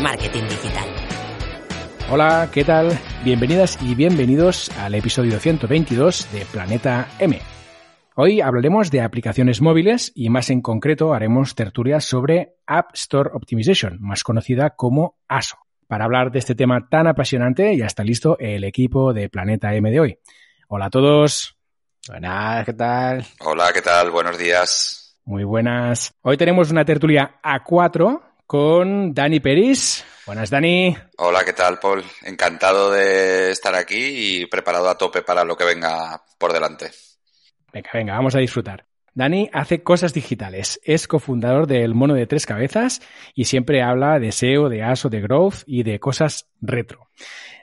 Marketing digital. Hola, ¿qué tal? Bienvenidas y bienvenidos al episodio 122 de Planeta M. Hoy hablaremos de aplicaciones móviles y más en concreto haremos tertulias sobre App Store Optimization, más conocida como ASO. Para hablar de este tema tan apasionante ya está listo el equipo de Planeta M de hoy. Hola a todos. Buenas, ¿qué tal? Hola, ¿qué tal? Buenos días. Muy buenas. Hoy tenemos una tertulia A4 con Dani Peris. Buenas, Dani. Hola, ¿qué tal, Paul? Encantado de estar aquí y preparado a tope para lo que venga por delante. Venga, venga, vamos a disfrutar. Dani hace cosas digitales, es cofundador del Mono de Tres Cabezas y siempre habla de SEO, de ASO, de Growth y de cosas retro.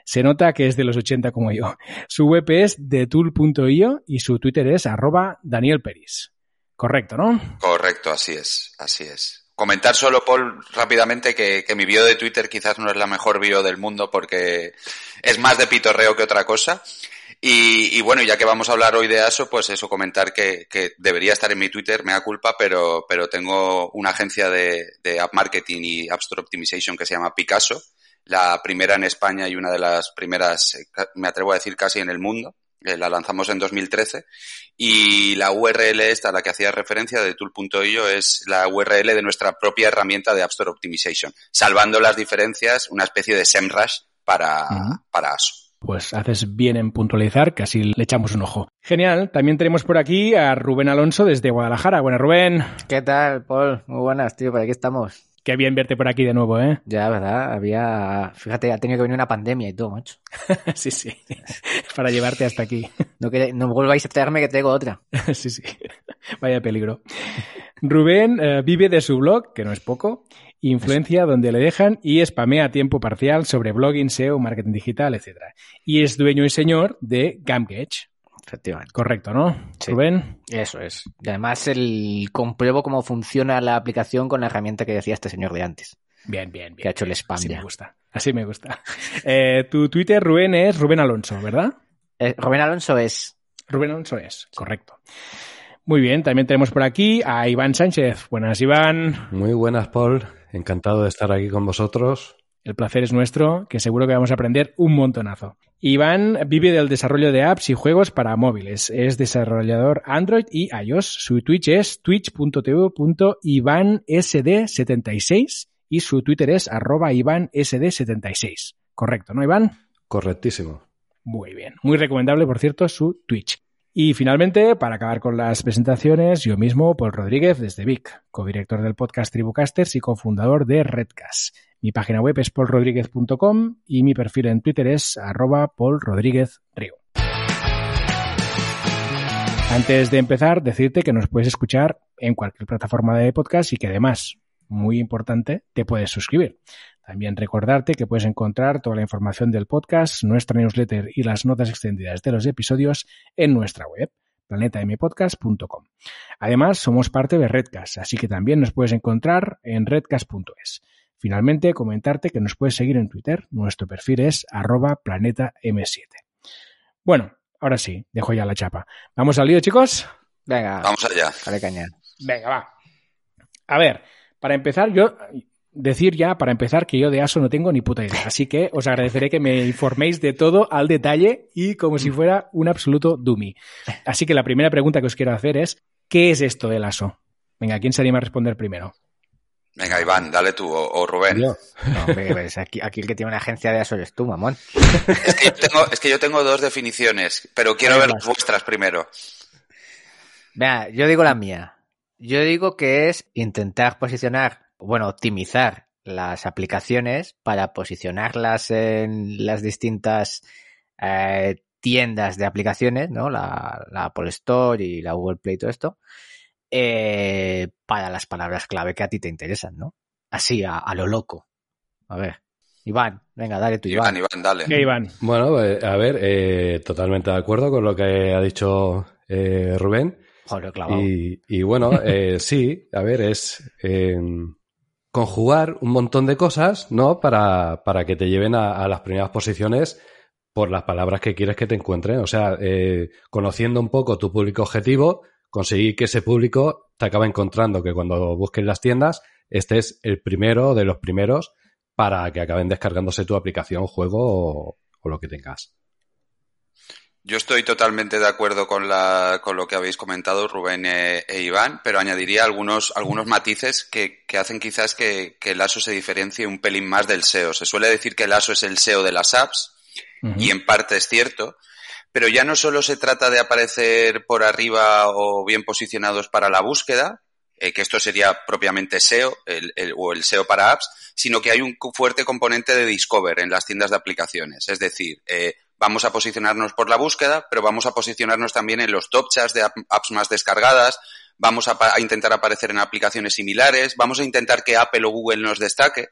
Se nota que es de los 80 como yo. Su web es detool.io y su Twitter es arroba Daniel Peris. Correcto, ¿no? Correcto, así es, así es. Comentar solo, Paul, rápidamente que, que mi bio de Twitter quizás no es la mejor bio del mundo porque es más de pitorreo que otra cosa. Y, y, bueno, ya que vamos a hablar hoy de ASO, pues eso, comentar que, que, debería estar en mi Twitter, me da culpa, pero, pero tengo una agencia de, de, App Marketing y App Store Optimization que se llama Picasso, la primera en España y una de las primeras, me atrevo a decir, casi en el mundo. Eh, la lanzamos en 2013 y la URL esta a la que hacía referencia de tool.io es la URL de nuestra propia herramienta de App Store Optimization, salvando las diferencias, una especie de SEMrush para, uh -huh. para ASO. Pues haces bien en puntualizar, que así le echamos un ojo. Genial, también tenemos por aquí a Rubén Alonso desde Guadalajara. Buenas, Rubén. ¿Qué tal, Paul? Muy buenas, tío, por aquí estamos. Qué bien verte por aquí de nuevo, ¿eh? Ya, ¿verdad? Había... Fíjate, ha tenido que venir una pandemia y todo, macho. sí, sí. Para llevarte hasta aquí. No, que, no volváis a traerme que tengo otra. sí, sí. Vaya peligro. Rubén eh, vive de su blog, que no es poco, influencia donde le dejan y spamea a tiempo parcial sobre blogging, SEO, marketing digital, etc. Y es dueño y señor de Gamgage. Efectivamente. Correcto, ¿no? Sí, Rubén. Eso es. Y además el compruebo cómo funciona la aplicación con la herramienta que decía este señor de antes. Bien, bien, bien. Que ha hecho el spam Así ya. me gusta. Así me gusta. Eh, tu Twitter, Rubén, es Rubén Alonso, ¿verdad? Eh, Rubén Alonso es. Rubén Alonso es, correcto. Muy bien, también tenemos por aquí a Iván Sánchez. Buenas, Iván. Muy buenas, Paul. Encantado de estar aquí con vosotros. El placer es nuestro, que seguro que vamos a aprender un montonazo. Iván vive del desarrollo de apps y juegos para móviles. Es desarrollador Android y iOS. Su Twitch es twitch.tv.ivansd76 y su Twitter es arroba ivansd76. Correcto, ¿no, Iván? Correctísimo. Muy bien. Muy recomendable, por cierto, su Twitch. Y finalmente, para acabar con las presentaciones, yo mismo, Paul Rodríguez, desde Vic, codirector del podcast Tribucasters y cofundador de Redcast. Mi página web es paulrodríguez.com y mi perfil en Twitter es arroba paulrodríguezrio. Antes de empezar, decirte que nos puedes escuchar en cualquier plataforma de podcast y que además, muy importante, te puedes suscribir. También recordarte que puedes encontrar toda la información del podcast, nuestra newsletter y las notas extendidas de los episodios en nuestra web planetampodcast.com. Además, somos parte de Redcast, así que también nos puedes encontrar en redcast.es. Finalmente, comentarte que nos puedes seguir en Twitter. Nuestro perfil es arroba planetam7. Bueno, ahora sí, dejo ya la chapa. ¿Vamos al lío, chicos? Venga. Vamos allá. Dale caña. Venga, va. A ver, para empezar, yo decir ya, para empezar, que yo de ASO no tengo ni puta idea. Así que os agradeceré que me informéis de todo al detalle y como si fuera un absoluto dummy. Así que la primera pregunta que os quiero hacer es, ¿qué es esto del ASO? Venga, ¿quién se anima a responder primero? Venga, Iván, dale tú, o, o Rubén. Yo. No, hombre, pues aquí, aquí, el que tiene una agencia de ASO eres tú, mamón. Es que, yo tengo, es que yo tengo dos definiciones, pero quiero ver las vuestras primero. Vea, yo digo la mía. Yo digo que es intentar posicionar bueno, optimizar las aplicaciones para posicionarlas en las distintas eh, tiendas de aplicaciones, ¿no? La, la Apple Store y la Google Play y todo esto, eh, para las palabras clave que a ti te interesan, ¿no? Así, a, a lo loco. A ver. Iván, venga, dale tú, Iván. Iván, Iván, dale. ¿Qué, Iván? Bueno, eh, a ver, eh, totalmente de acuerdo con lo que ha dicho eh, Rubén. Joder, clavado. Y, y bueno, eh, sí, a ver, es eh, conjugar un montón de cosas, ¿no? Para, para que te lleven a, a las primeras posiciones por las palabras que quieres que te encuentren. O sea, eh, conociendo un poco tu público objetivo, conseguir que ese público te acabe encontrando, que cuando busques las tiendas estés el primero de los primeros para que acaben descargándose tu aplicación, juego o, o lo que tengas. Yo estoy totalmente de acuerdo con, la, con lo que habéis comentado, Rubén e, e Iván, pero añadiría algunos, algunos matices que, que hacen quizás que, que, el ASO se diferencie un pelín más del SEO. Se suele decir que el ASO es el SEO de las apps, uh -huh. y en parte es cierto, pero ya no solo se trata de aparecer por arriba o bien posicionados para la búsqueda, eh, que esto sería propiamente SEO o el SEO para apps, sino que hay un fuerte componente de discover en las tiendas de aplicaciones. Es decir, eh, vamos a posicionarnos por la búsqueda, pero vamos a posicionarnos también en los top charts de apps más descargadas, vamos a, a, intentar aparecer en aplicaciones similares, vamos a intentar que Apple o Google nos destaque.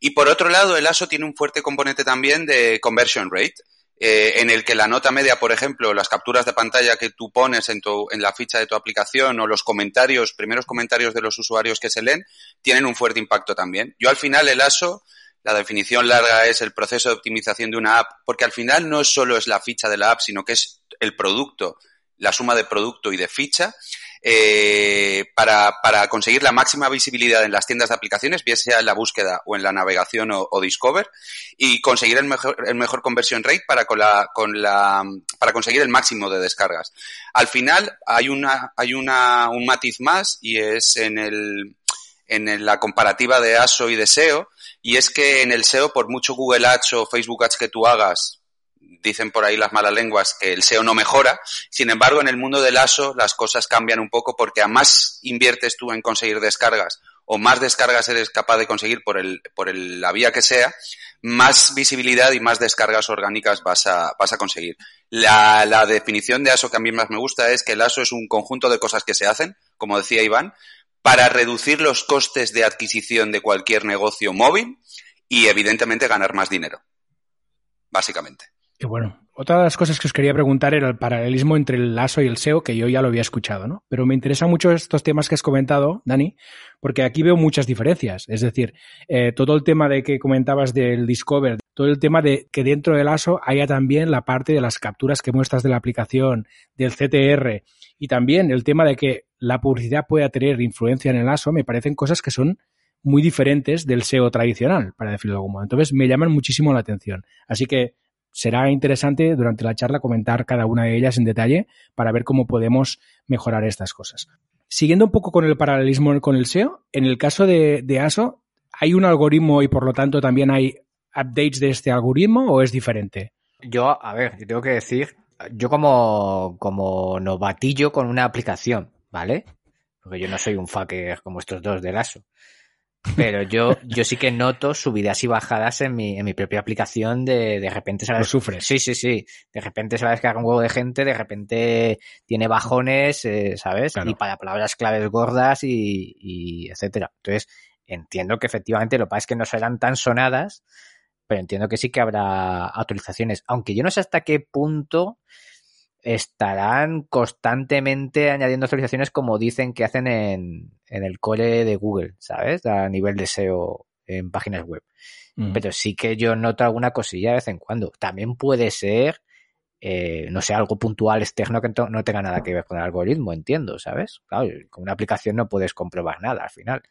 Y por otro lado, el ASO tiene un fuerte componente también de conversion rate, eh, en el que la nota media, por ejemplo, las capturas de pantalla que tú pones en, tu, en la ficha de tu aplicación o los comentarios, primeros comentarios de los usuarios que se leen, tienen un fuerte impacto también. Yo al final el ASO la definición larga es el proceso de optimización de una app, porque al final no solo es la ficha de la app, sino que es el producto, la suma de producto y de ficha, eh, para, para, conseguir la máxima visibilidad en las tiendas de aplicaciones, bien sea en la búsqueda o en la navegación o, Discover, y conseguir el mejor, el mejor conversion rate para, con la, con la, para conseguir el máximo de descargas. Al final hay, una, hay una, un matiz más y es en, el, en la comparativa de ASO y de SEO, y es que en el SEO, por mucho Google Ads o Facebook Ads que tú hagas, dicen por ahí las malas lenguas que el SEO no mejora. Sin embargo, en el mundo del ASO las cosas cambian un poco porque a más inviertes tú en conseguir descargas o más descargas eres capaz de conseguir por, el, por el, la vía que sea, más visibilidad y más descargas orgánicas vas a, vas a conseguir. La, la definición de ASO que a mí más me gusta es que el ASO es un conjunto de cosas que se hacen, como decía Iván, para reducir los costes de adquisición de cualquier negocio móvil y evidentemente ganar más dinero. Básicamente. Y bueno, otra de las cosas que os quería preguntar era el paralelismo entre el ASO y el SEO, que yo ya lo había escuchado, ¿no? Pero me interesan mucho estos temas que has comentado, Dani, porque aquí veo muchas diferencias. Es decir, eh, todo el tema de que comentabas del Discover, todo el tema de que dentro del ASO haya también la parte de las capturas que muestras de la aplicación, del CTR, y también el tema de que la publicidad pueda tener influencia en el ASO, me parecen cosas que son muy diferentes del SEO tradicional, para decirlo de algún modo. Entonces me llaman muchísimo la atención. Así que será interesante durante la charla comentar cada una de ellas en detalle para ver cómo podemos mejorar estas cosas. Siguiendo un poco con el paralelismo con el SEO, en el caso de, ASO, ¿hay un algoritmo y por lo tanto también hay updates de este algoritmo o es diferente? Yo, a ver, yo tengo que decir, yo como, como novatillo con una aplicación, ¿vale? Porque yo no soy un fucker como estos dos del ASO. Pero yo, yo sí que noto subidas y bajadas en mi, en mi propia aplicación de, de repente sabes. Lo sufres. Sí, sí, sí. De repente sabes que haga un huevo de gente, de repente tiene bajones, eh, ¿sabes? Claro. Y para palabras claves gordas y, y etcétera. Entonces, entiendo que efectivamente lo que pasa es que no serán tan sonadas, pero entiendo que sí que habrá actualizaciones. Aunque yo no sé hasta qué punto estarán constantemente añadiendo actualizaciones como dicen que hacen en, en el core de Google, ¿sabes? A nivel de SEO en páginas web. Mm. Pero sí que yo noto alguna cosilla de vez en cuando. También puede ser, eh, no sé, algo puntual externo que no tenga nada que ver con el algoritmo, entiendo, ¿sabes? Claro, con una aplicación no puedes comprobar nada al final.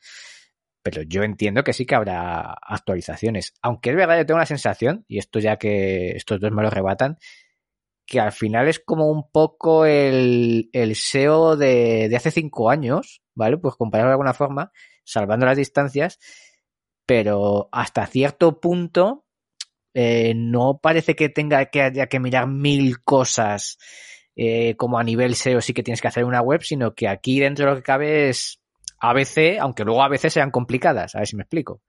Pero yo entiendo que sí que habrá actualizaciones. Aunque es verdad, yo tengo una sensación, y esto ya que estos dos me lo rebatan, que al final es como un poco el, el SEO de, de, hace cinco años, ¿vale? Pues compararlo de alguna forma, salvando las distancias, pero hasta cierto punto eh, no parece que tenga que haya que mirar mil cosas eh, como a nivel SEO sí que tienes que hacer una web, sino que aquí dentro de lo que cabe es ABC, aunque luego a sean complicadas, a ver si me explico.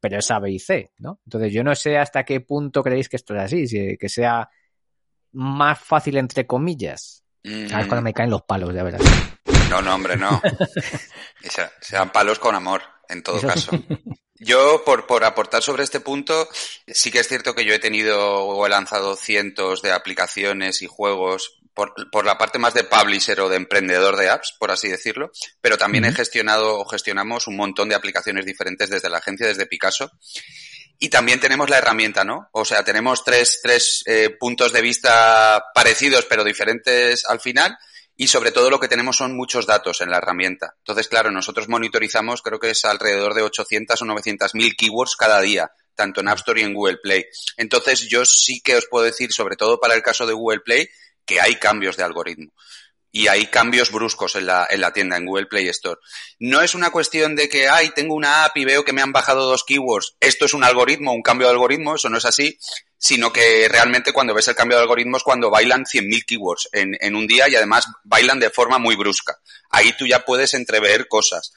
Pero es A, B y C, ¿no? Entonces yo no sé hasta qué punto creéis que esto es así, si, que sea más fácil entre comillas. Mm. A cuando me caen los palos, ya verás. No, no, hombre, no. sean palos con amor, en todo caso. Yo, por, por aportar sobre este punto, sí que es cierto que yo he tenido o he lanzado cientos de aplicaciones y juegos por, por, la parte más de publisher o de emprendedor de apps, por así decirlo, pero también he gestionado o gestionamos un montón de aplicaciones diferentes desde la agencia, desde Picasso. Y también tenemos la herramienta, ¿no? O sea, tenemos tres, tres eh, puntos de vista parecidos pero diferentes al final y sobre todo lo que tenemos son muchos datos en la herramienta. Entonces, claro, nosotros monitorizamos, creo que es alrededor de 800 o 900 mil keywords cada día, tanto en App Store y en Google Play. Entonces, yo sí que os puedo decir, sobre todo para el caso de Google Play, que hay cambios de algoritmo. Y hay cambios bruscos en la, en la tienda, en Google Play Store. No es una cuestión de que, ay, tengo una app y veo que me han bajado dos keywords. Esto es un algoritmo, un cambio de algoritmo, eso no es así, sino que realmente cuando ves el cambio de algoritmo es cuando bailan 100.000 keywords en, en un día y además bailan de forma muy brusca. Ahí tú ya puedes entrever cosas.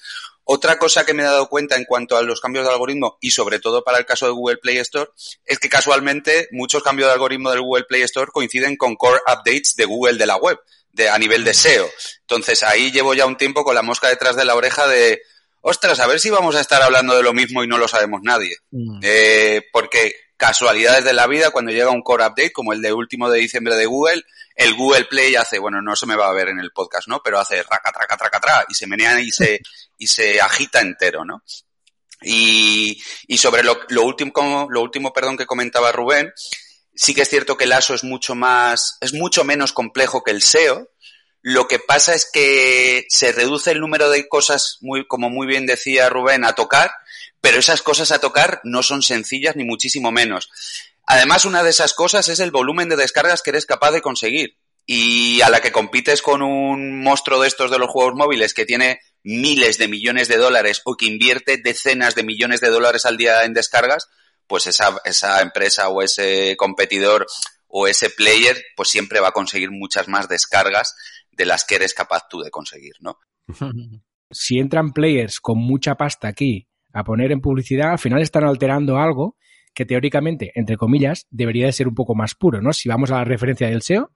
Otra cosa que me he dado cuenta en cuanto a los cambios de algoritmo y sobre todo para el caso de Google Play Store es que casualmente muchos cambios de algoritmo del Google Play Store coinciden con core updates de Google de la web, de, a nivel de SEO. Entonces ahí llevo ya un tiempo con la mosca detrás de la oreja de, ostras, a ver si vamos a estar hablando de lo mismo y no lo sabemos nadie. Mm. Eh, porque casualidades de la vida, cuando llega un core update como el de último de diciembre de Google, el Google Play hace, bueno, no se me va a ver en el podcast, ¿no? Pero hace raca, traca, traca, traca, y se menea y se, y se agita entero, ¿no? Y, y sobre lo, lo último, lo último, perdón, que comentaba Rubén, sí que es cierto que el ASO es mucho más, es mucho menos complejo que el SEO. Lo que pasa es que se reduce el número de cosas, muy, como muy bien decía Rubén, a tocar, pero esas cosas a tocar no son sencillas ni muchísimo menos. Además, una de esas cosas es el volumen de descargas que eres capaz de conseguir. Y a la que compites con un monstruo de estos de los juegos móviles que tiene miles de millones de dólares o que invierte decenas de millones de dólares al día en descargas, pues esa, esa empresa o ese competidor o ese player, pues siempre va a conseguir muchas más descargas de las que eres capaz tú de conseguir, ¿no? Si entran players con mucha pasta aquí a poner en publicidad, al final están alterando algo que teóricamente, entre comillas, debería de ser un poco más puro, ¿no? Si vamos a la referencia del SEO.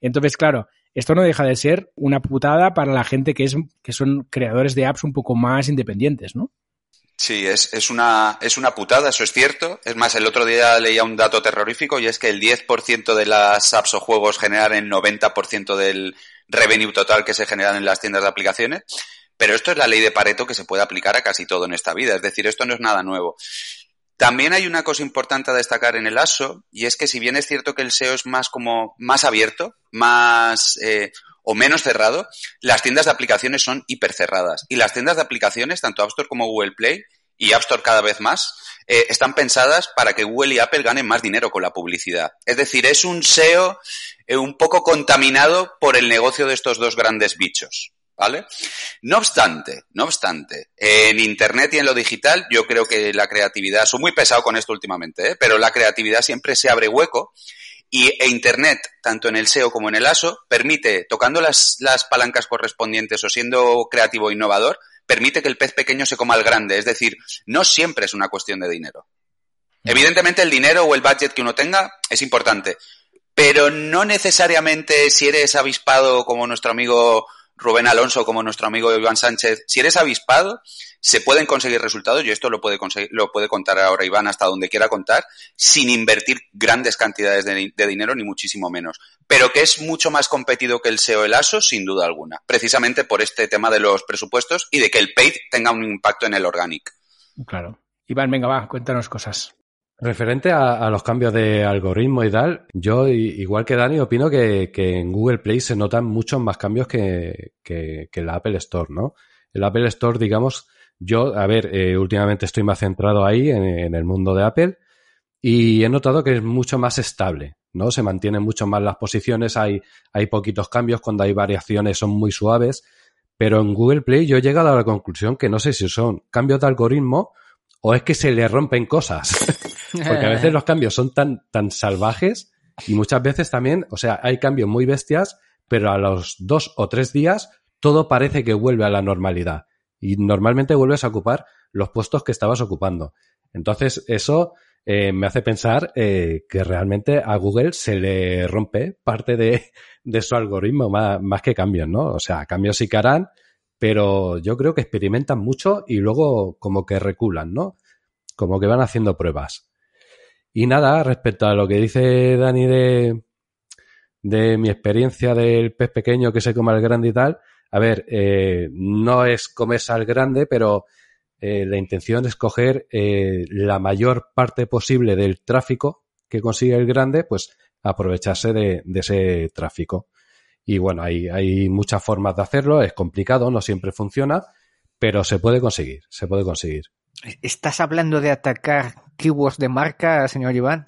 Entonces, claro, esto no deja de ser una putada para la gente que, es, que son creadores de apps un poco más independientes, ¿no? Sí, es, es, una, es una putada, eso es cierto. Es más, el otro día leía un dato terrorífico y es que el 10% de las apps o juegos generan el 90% del revenue total que se generan en las tiendas de aplicaciones. Pero esto es la ley de Pareto que se puede aplicar a casi todo en esta vida. Es decir, esto no es nada nuevo. También hay una cosa importante a destacar en el ASO, y es que si bien es cierto que el SEO es más como más abierto, más eh, o menos cerrado, las tiendas de aplicaciones son hipercerradas. Y las tiendas de aplicaciones, tanto App Store como Google Play, y App Store cada vez más, eh, están pensadas para que Google y Apple ganen más dinero con la publicidad. Es decir, es un SEO eh, un poco contaminado por el negocio de estos dos grandes bichos. ¿Vale? No obstante, no obstante, en Internet y en lo digital yo creo que la creatividad, soy muy pesado con esto últimamente, ¿eh? pero la creatividad siempre se abre hueco y e Internet, tanto en el SEO como en el ASO, permite, tocando las, las palancas correspondientes o siendo creativo e innovador, permite que el pez pequeño se coma al grande. Es decir, no siempre es una cuestión de dinero. Evidentemente el dinero o el budget que uno tenga es importante, pero no necesariamente si eres avispado como nuestro amigo Rubén Alonso como nuestro amigo Iván Sánchez, si eres avispado, se pueden conseguir resultados, y esto lo puede, conseguir, lo puede contar ahora Iván hasta donde quiera contar, sin invertir grandes cantidades de, dinero, ni muchísimo menos. Pero que es mucho más competido que el SEO el ASO, sin duda alguna. Precisamente por este tema de los presupuestos y de que el paid tenga un impacto en el organic. Claro. Iván, venga, va, cuéntanos cosas. Referente a, los cambios de algoritmo y tal, yo igual que Dani opino que, en Google Play se notan muchos más cambios que, que, en la Apple Store, ¿no? El Apple Store, digamos, yo, a ver, eh, últimamente estoy más centrado ahí en, el mundo de Apple y he notado que es mucho más estable, ¿no? Se mantienen mucho más las posiciones, hay, hay poquitos cambios, cuando hay variaciones son muy suaves, pero en Google Play yo he llegado a la conclusión que no sé si son cambios de algoritmo o es que se le rompen cosas. Porque a veces los cambios son tan, tan salvajes y muchas veces también, o sea, hay cambios muy bestias, pero a los dos o tres días todo parece que vuelve a la normalidad. Y normalmente vuelves a ocupar los puestos que estabas ocupando. Entonces, eso eh, me hace pensar eh, que realmente a Google se le rompe parte de, de su algoritmo más, más, que cambios, ¿no? O sea, cambios sí que harán, pero yo creo que experimentan mucho y luego como que reculan, ¿no? Como que van haciendo pruebas. Y nada, respecto a lo que dice Dani de, de mi experiencia del pez pequeño que se come al grande y tal, a ver, eh, no es comerse al grande, pero eh, la intención es coger eh, la mayor parte posible del tráfico que consigue el grande, pues aprovecharse de, ese tráfico. Y bueno, hay, hay muchas formas de hacerlo, es complicado, no siempre funciona, pero se puede conseguir, se puede conseguir. ¿Estás hablando de atacar keywords de marca, señor Iván?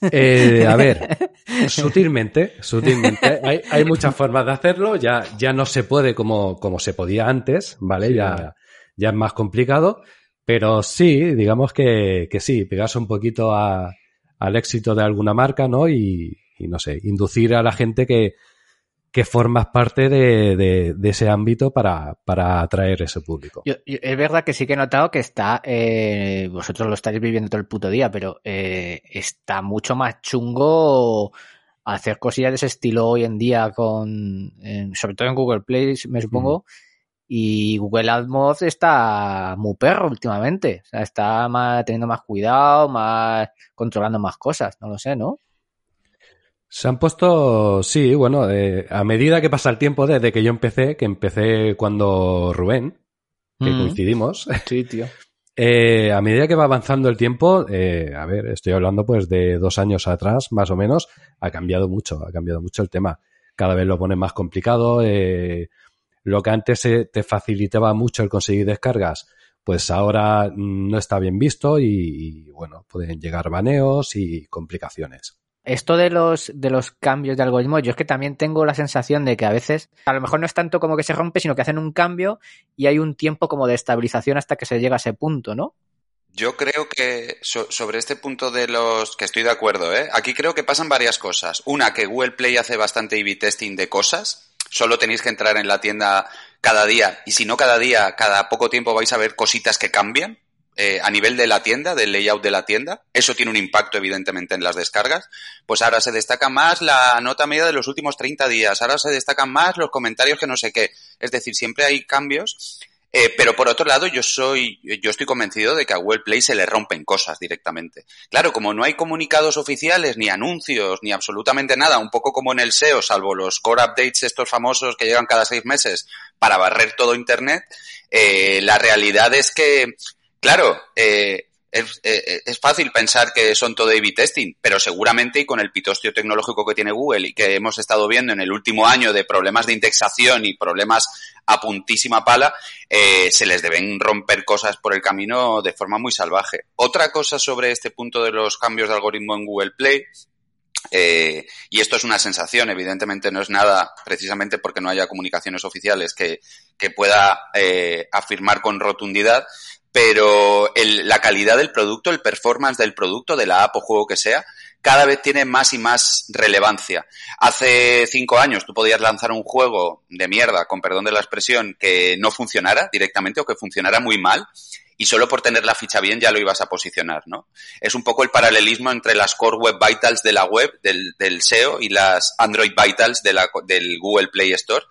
Eh, a ver, sutilmente, sutilmente. Hay, hay, muchas formas de hacerlo. Ya, ya no se puede como, como se podía antes, ¿vale? ya, ya es más complicado. Pero sí, digamos que, que sí, pegarse un poquito a, al éxito de alguna marca, ¿no? Y, y, no sé, inducir a la gente que, que formas parte de, de, ese ámbito para, para, atraer ese público. es verdad que sí que he notado que está, eh, vosotros lo estáis viviendo todo el puto día, pero eh, está mucho más chungo hacer cosillas de ese estilo hoy en día con, sobre todo en Google Play, me supongo. Y Google AdMods está muy perro últimamente. O sea, está más, teniendo más cuidado, más controlando más cosas. No lo sé, ¿no? Se han puesto, sí, bueno, eh, a medida que pasa el tiempo desde que yo empecé, que empecé cuando Rubén, que mm. coincidimos. Sí, tío. Eh, a medida que va avanzando el tiempo, eh, a ver, estoy hablando pues de dos años atrás, más o menos, ha cambiado mucho, ha cambiado mucho el tema. Cada vez lo pone más complicado. lo que antes te facilitaba mucho el conseguir descargas, pues ahora no está bien visto y bueno, pueden llegar baneos y complicaciones. Esto de los, de los cambios de algoritmo, yo es que también tengo la sensación de que a veces, a lo mejor no es tanto como que se rompe, sino que hacen un cambio y hay un tiempo como de estabilización hasta que se llega a ese punto, ¿no? Yo creo que sobre este punto de los que estoy de acuerdo, ¿eh? aquí creo que pasan varias cosas. Una, que Google Play hace bastante A-B testing de cosas. Solo tenéis que entrar en la tienda cada día y si no cada día, cada poco tiempo vais a ver cositas que cambian. Eh, a nivel de la tienda, del layout de la tienda, eso tiene un impacto evidentemente en las descargas, pues ahora se destaca más la nota media de los últimos 30 días, ahora se destacan más los comentarios que no sé qué. Es decir, siempre hay cambios eh, pero por otro lado, yo soy, yo estoy convencido de que a Google Play se le rompen cosas directamente. Claro, como no hay comunicados oficiales, ni anuncios, ni absolutamente nada, un poco como en el SEO, salvo los core updates estos famosos que llegan cada seis meses para barrer todo Internet, eh, la realidad es que Claro, eh, es, eh, es, fácil pensar que son todo A-B testing, pero seguramente y con el pitostio tecnológico que tiene Google y que hemos estado viendo en el último año de problemas de indexación y problemas a puntísima pala, eh, se les deben romper cosas por el camino de forma muy salvaje. Otra cosa sobre este punto de los cambios de algoritmo en Google Play eh, y esto es una sensación, evidentemente no es nada, precisamente porque no haya comunicaciones oficiales que, que pueda eh, afirmar con rotundidad, pero la calidad del producto, el performance del producto, de la app o juego que sea, cada vez tiene más y más relevancia. Hace cinco años tú podías lanzar un juego de mierda, con perdón de la expresión, que no funcionara directamente o que funcionara muy mal y solo por tener la ficha bien ya lo ibas a posicionar, ¿no? Es un poco el paralelismo entre las Core Web Vitals de la web, del, SEO, y las Android Vitals de la, del Google Play Store.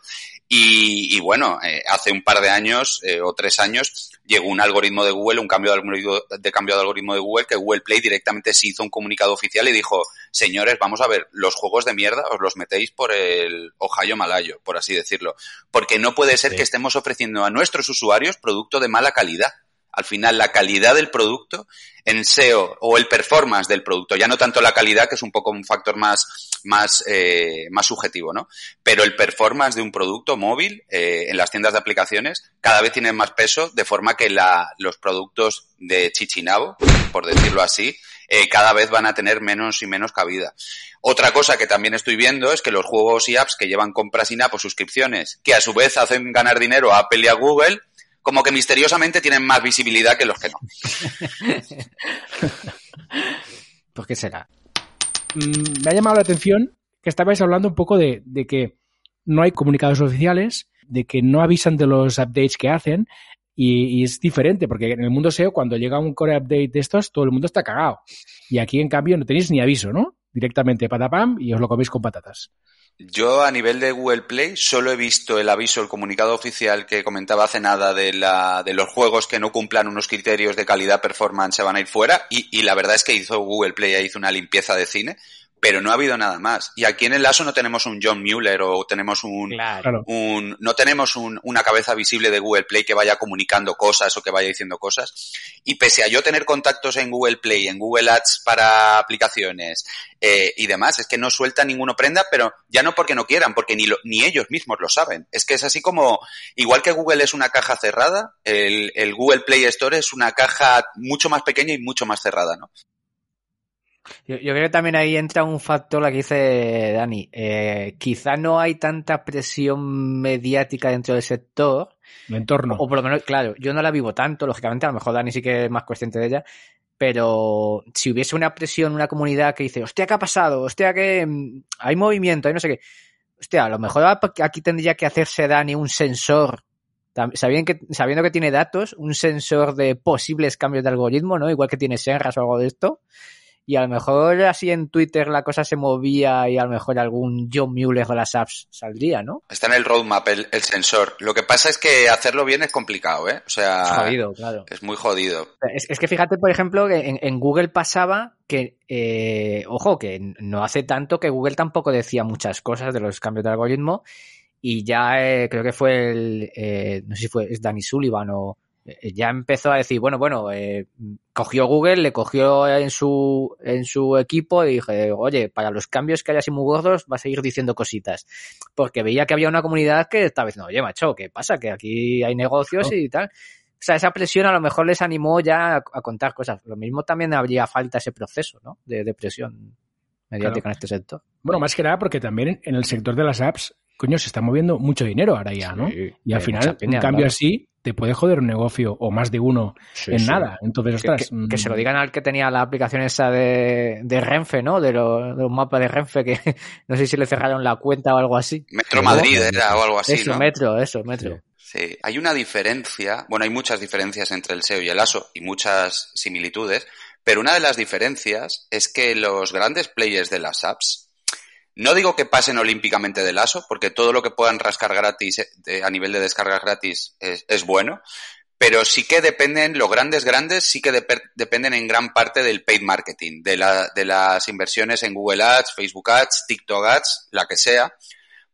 Y, y bueno, eh, hace un par de años eh, o tres años llegó un algoritmo de Google, un cambio de, algoritmo, de cambio de algoritmo de Google, que Google Play directamente se hizo un comunicado oficial y dijo, señores, vamos a ver, los juegos de mierda os los metéis por el Ohio Malayo, por así decirlo. Porque no puede ser que estemos ofreciendo a nuestros usuarios producto de mala calidad al final la calidad del producto en SEO o el performance del producto, ya no tanto la calidad, que es un poco un factor más, más, eh, más subjetivo, ¿no? Pero el performance de un producto móvil eh, en las tiendas de aplicaciones cada vez tiene más peso, de forma que la, los productos de Chichinabo, por decirlo así, eh, cada vez van a tener menos y menos cabida. Otra cosa que también estoy viendo es que los juegos y apps que llevan compras in-app o suscripciones, que a su vez hacen ganar dinero a Apple y a Google, como que misteriosamente tienen más visibilidad que los que no. ¿Por qué será? Mm, me ha llamado la atención que estabais hablando un poco de, que no hay comunicados oficiales, de que no avisan de los updates que hacen Y, es diferente, porque en el mundo SEO, cuando llega un core update de estos, todo el mundo está cagado. Y aquí, en cambio, no tenéis ni aviso, ¿no? Directamente patapam y os lo coméis con patatas. Yo a nivel de Google Play solo he visto el aviso, el comunicado oficial que comentaba hace nada de, la, de los juegos que no cumplan unos criterios de calidad performance se van a ir fuera. Y, y la verdad es que hizo Google Play, hizo una limpieza de cine pero no ha habido nada más. Y aquí en el ASO no tenemos un John Mueller o tenemos un, un no tenemos un, una cabeza visible de Google Play que vaya comunicando cosas o que vaya diciendo cosas. Y pese a yo tener contactos en Google Play, en Google Ads para aplicaciones eh, y demás, es que no suelta ninguno prenda, pero ya no porque no quieran, porque ni, ni ellos mismos lo saben. Es que es así como, igual que Google es una caja cerrada, el, el Google Play Store es una caja mucho más pequeña y mucho más cerrada, ¿no? Yo, creo que también ahí entra un factor, la que dice Dani. Eh, quizá no hay tanta presión mediática dentro del sector. El entorno. O, por lo menos, claro, yo no la vivo tanto, lógicamente, a lo mejor Dani sí que es más consciente de ella. Pero si hubiese una presión, una comunidad que dice, hostia, ¿qué ha pasado? Hostia, que mm, hay movimiento, hay no sé qué. Hostia, a lo mejor aquí tendría que hacerse Dani un sensor Sabiendo que, sabiendo que tiene datos, un sensor de posibles cambios de algoritmo, ¿no? Igual que tiene Senras o algo de esto, y a lo mejor así en Twitter la cosa se movía y a lo mejor algún John Mueller de las apps saldría, ¿no? Está en el roadmap el, sensor. Lo que pasa es que hacerlo bien es complicado, ¿eh? O sea, es jodido, claro. Es muy jodido. Es, que fíjate, por ejemplo, que en, Google pasaba que, eh, ojo, que no hace tanto que Google tampoco decía muchas cosas de los cambios de algoritmo y ya eh, creo que fue el, eh, no sé si fue es Danny Sullivan o ya empezó a decir, bueno, bueno, eh, cogió Google, le cogió en su, en su equipo y dije, oye, para los cambios que haya así muy gordos, va a seguir diciendo cositas. Porque veía que había una comunidad que estaba diciendo, oye, macho, ¿qué pasa? Que aquí hay negocios y tal. O sea, esa presión a lo mejor les animó ya a, contar cosas. Lo mismo también habría falta ese proceso, ¿no? De, presión mediática en este sector. Bueno, más que nada porque también en el sector de las apps, coño, se está moviendo mucho dinero ahora ya, ¿no? y al final, un cambio así te puede joder un negocio o más de uno en nada. Entonces, ostras. Que, se lo mm. digan al que tenía la aplicación esa de, de Renfe, ¿no? De, los mapas de Renfe, que no sé si le cerraron la cuenta o algo así. Metro Madrid era o algo así. Eso, Metro, eso, Metro. Sí, hay una diferencia, bueno, hay muchas diferencias entre el SEO y el ASO y muchas similitudes, pero una de las diferencias es que los grandes players de las apps no digo que pasen olímpicamente del ASO, porque todo lo que puedan rascar gratis eh, a nivel de descargas gratis es, bueno, pero sí que dependen, los grandes grandes sí que dependen en gran parte del paid marketing, de, la, de las inversiones en Google Ads, Facebook Ads, TikTok Ads, la que sea,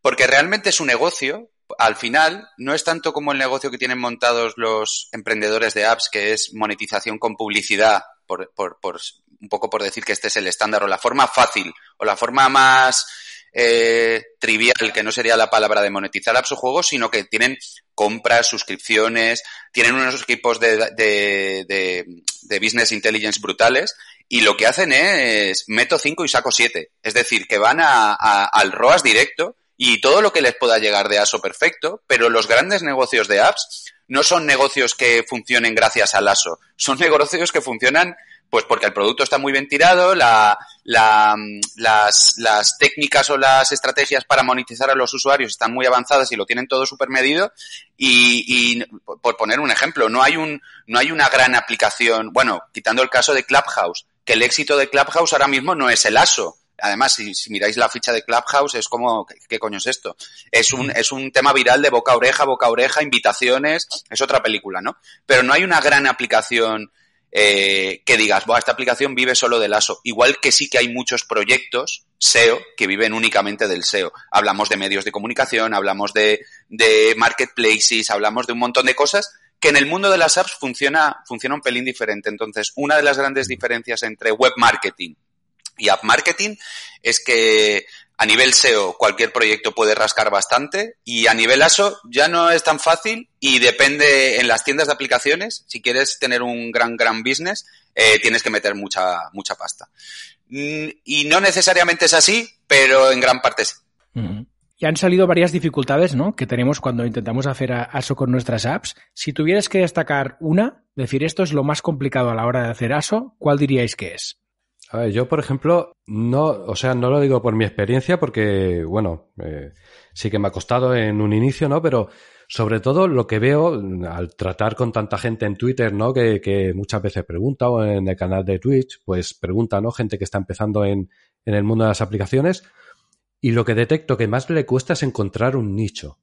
porque realmente su negocio, al final, no es tanto como el negocio que tienen montados los emprendedores de apps, que es monetización con publicidad, por, por, por un poco por decir que este es el estándar o la forma fácil o la forma más eh, trivial, que no sería la palabra de monetizar apps o juegos, sino que tienen compras, suscripciones, tienen unos equipos de, de, de, business intelligence brutales y lo que hacen es meto 5 y saco 7. Es decir, que van a, al ROAS directo y todo lo que les pueda llegar de ASO perfecto, pero los grandes negocios de apps no son negocios que funcionen gracias al ASO, son negocios que funcionan pues porque el producto está muy bien tirado, la, la, las, las, técnicas o las estrategias para monetizar a los usuarios están muy avanzadas y lo tienen todo súper medido. Y, y, por poner un ejemplo, no hay, un, no hay una gran aplicación, bueno, quitando el caso de Clubhouse, que el éxito de Clubhouse ahora mismo no es el ASO. Además, si, si miráis la ficha de Clubhouse, es como, ¿qué, ¿qué, coño es esto? Es un, es un tema viral de boca a oreja, boca a oreja, invitaciones, es otra película, ¿no? Pero no hay una gran aplicación eh, que digas, esta aplicación vive solo del ASO. Igual que sí que hay muchos proyectos SEO que viven únicamente del SEO. Hablamos de medios de comunicación, hablamos de, de marketplaces, hablamos de un montón de cosas que en el mundo de las apps funciona, funciona un pelín diferente. Entonces, una de las grandes diferencias entre web marketing y app marketing es que a nivel SEO cualquier proyecto puede rascar bastante y a nivel ASO ya no es tan fácil y depende en las tiendas de aplicaciones, si quieres tener un gran, gran business, eh, tienes que meter mucha, mucha pasta. Mm, y no necesariamente es así, pero en gran parte sí. Y han salido varias dificultades, ¿no? Que tenemos cuando intentamos hacer ASO con nuestras apps. Si tuvieras que destacar una, decir esto es lo más complicado a la hora de hacer ASO, ¿cuál diríais que es? Yo, por ejemplo, no, o sea, no lo digo por mi experiencia porque, bueno, eh, sí que me ha costado en un inicio, ¿no? Pero Sobre todo lo que veo al tratar con tanta gente en Twitter, ¿no? Que, que muchas veces pregunta o en el canal de Twitch, pues pregunta, ¿no? Gente que está empezando en, en el mundo de las aplicaciones. Y lo que detecto que más le cuesta es encontrar un nicho.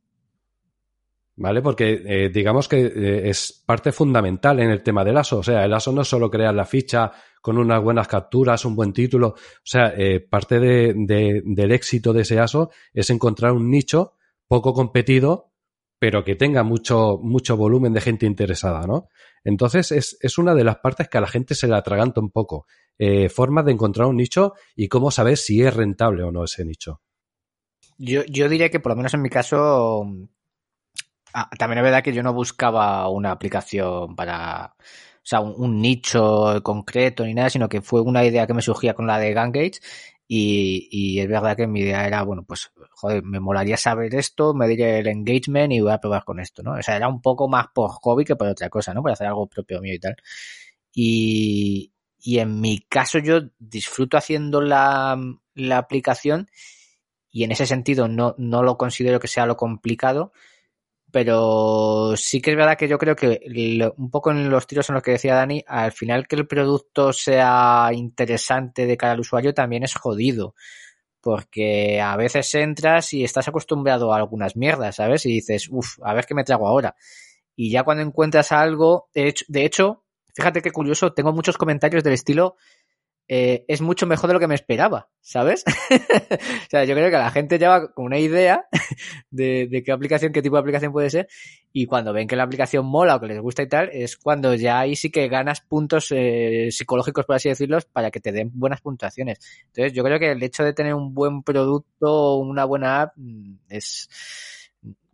¿Vale? Porque eh, digamos que eh, es parte fundamental en el tema del ASO. O sea, el ASO no es solo crear la ficha con unas buenas capturas, un buen título. O sea, eh, parte de, de, del éxito de ese ASO es encontrar un nicho poco competido, pero que tenga mucho, mucho volumen de gente interesada, ¿no? Entonces, es, es una de las partes que a la gente se le atraganta un poco. Formas de encontrar un nicho y cómo saber si es rentable o no ese nicho. Yo, yo diría que por lo menos en mi caso Ah, también es verdad que yo no buscaba una aplicación para, o sea, un, nicho concreto ni nada, sino que fue una idea que me surgía con la de Gangage y, y, es verdad que mi idea era, bueno, pues, joder, me molaría saber esto, me diré el engagement y voy a probar con esto, ¿no? O sea, era un poco más por hobby que por otra cosa, ¿no? Para hacer algo propio mío y tal. Y, y en mi caso yo disfruto haciendo la, la aplicación y en ese sentido no, no lo considero que sea lo complicado, pero sí que es verdad que yo creo que lo, un poco en los tiros en los que decía Dani, al final que el producto sea interesante de cara al usuario también es jodido. Porque a veces entras y estás acostumbrado a algunas mierdas, ¿sabes? Y dices, uff, a ver qué me trago ahora. Y ya cuando encuentras algo, de hecho, de hecho, fíjate qué curioso, tengo muchos comentarios del estilo, eh, es mucho mejor de lo que me esperaba, ¿sabes? o sea, yo creo que la gente lleva con una idea de, qué aplicación, qué tipo de aplicación puede ser, y cuando ven que la aplicación mola o que les gusta y tal, es cuando ya ahí sí que ganas puntos eh, psicológicos, por así decirlo, para que te den buenas puntuaciones. Entonces, yo creo que el hecho de tener un buen producto, una buena app, mm, es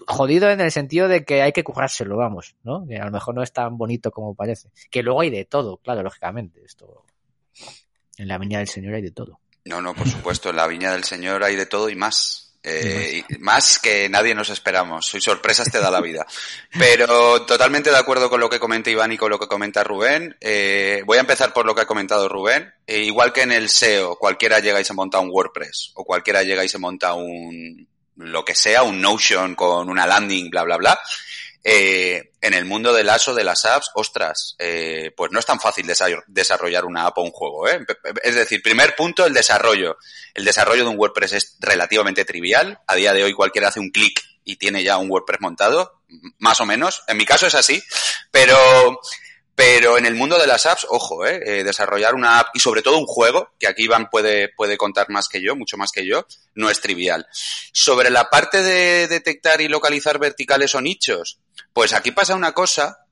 jodido en el sentido de que hay que currárselo, vamos, ¿no? Que a lo mejor no es tan bonito como parece. Que luego hay de todo, claro, lógicamente. Esto en la Viña del Señor hay de todo. No, no, por supuesto, en la Viña del Señor hay de todo y más. Eh, y más que nadie nos esperamos. Soy sorpresas te da la vida. Pero totalmente de acuerdo con lo que comenta Iván y con lo que comenta Rubén. Eh, voy a empezar por lo que ha comentado Rubén. Eh, igual que en el SEO, cualquiera llega y se monta un WordPress o cualquiera llega y se monta un lo que sea, un Notion con una landing, bla, bla, bla. Eh, en el mundo del ASO, de las apps, ostras, eh, pues no es tan fácil desarrollar una app o un juego. ¿eh? Es decir, primer punto, el desarrollo. El desarrollo de un WordPress es relativamente trivial. A día de hoy cualquiera hace un clic y tiene ya un WordPress montado, más o menos. En mi caso es así, pero pero en el mundo de las apps, ojo, ¿eh? eh, desarrollar una app y sobre todo un juego, que aquí Iván puede, puede contar más que yo, mucho más que yo, no es trivial. Sobre la parte de detectar y localizar verticales o nichos, pues aquí pasa una cosa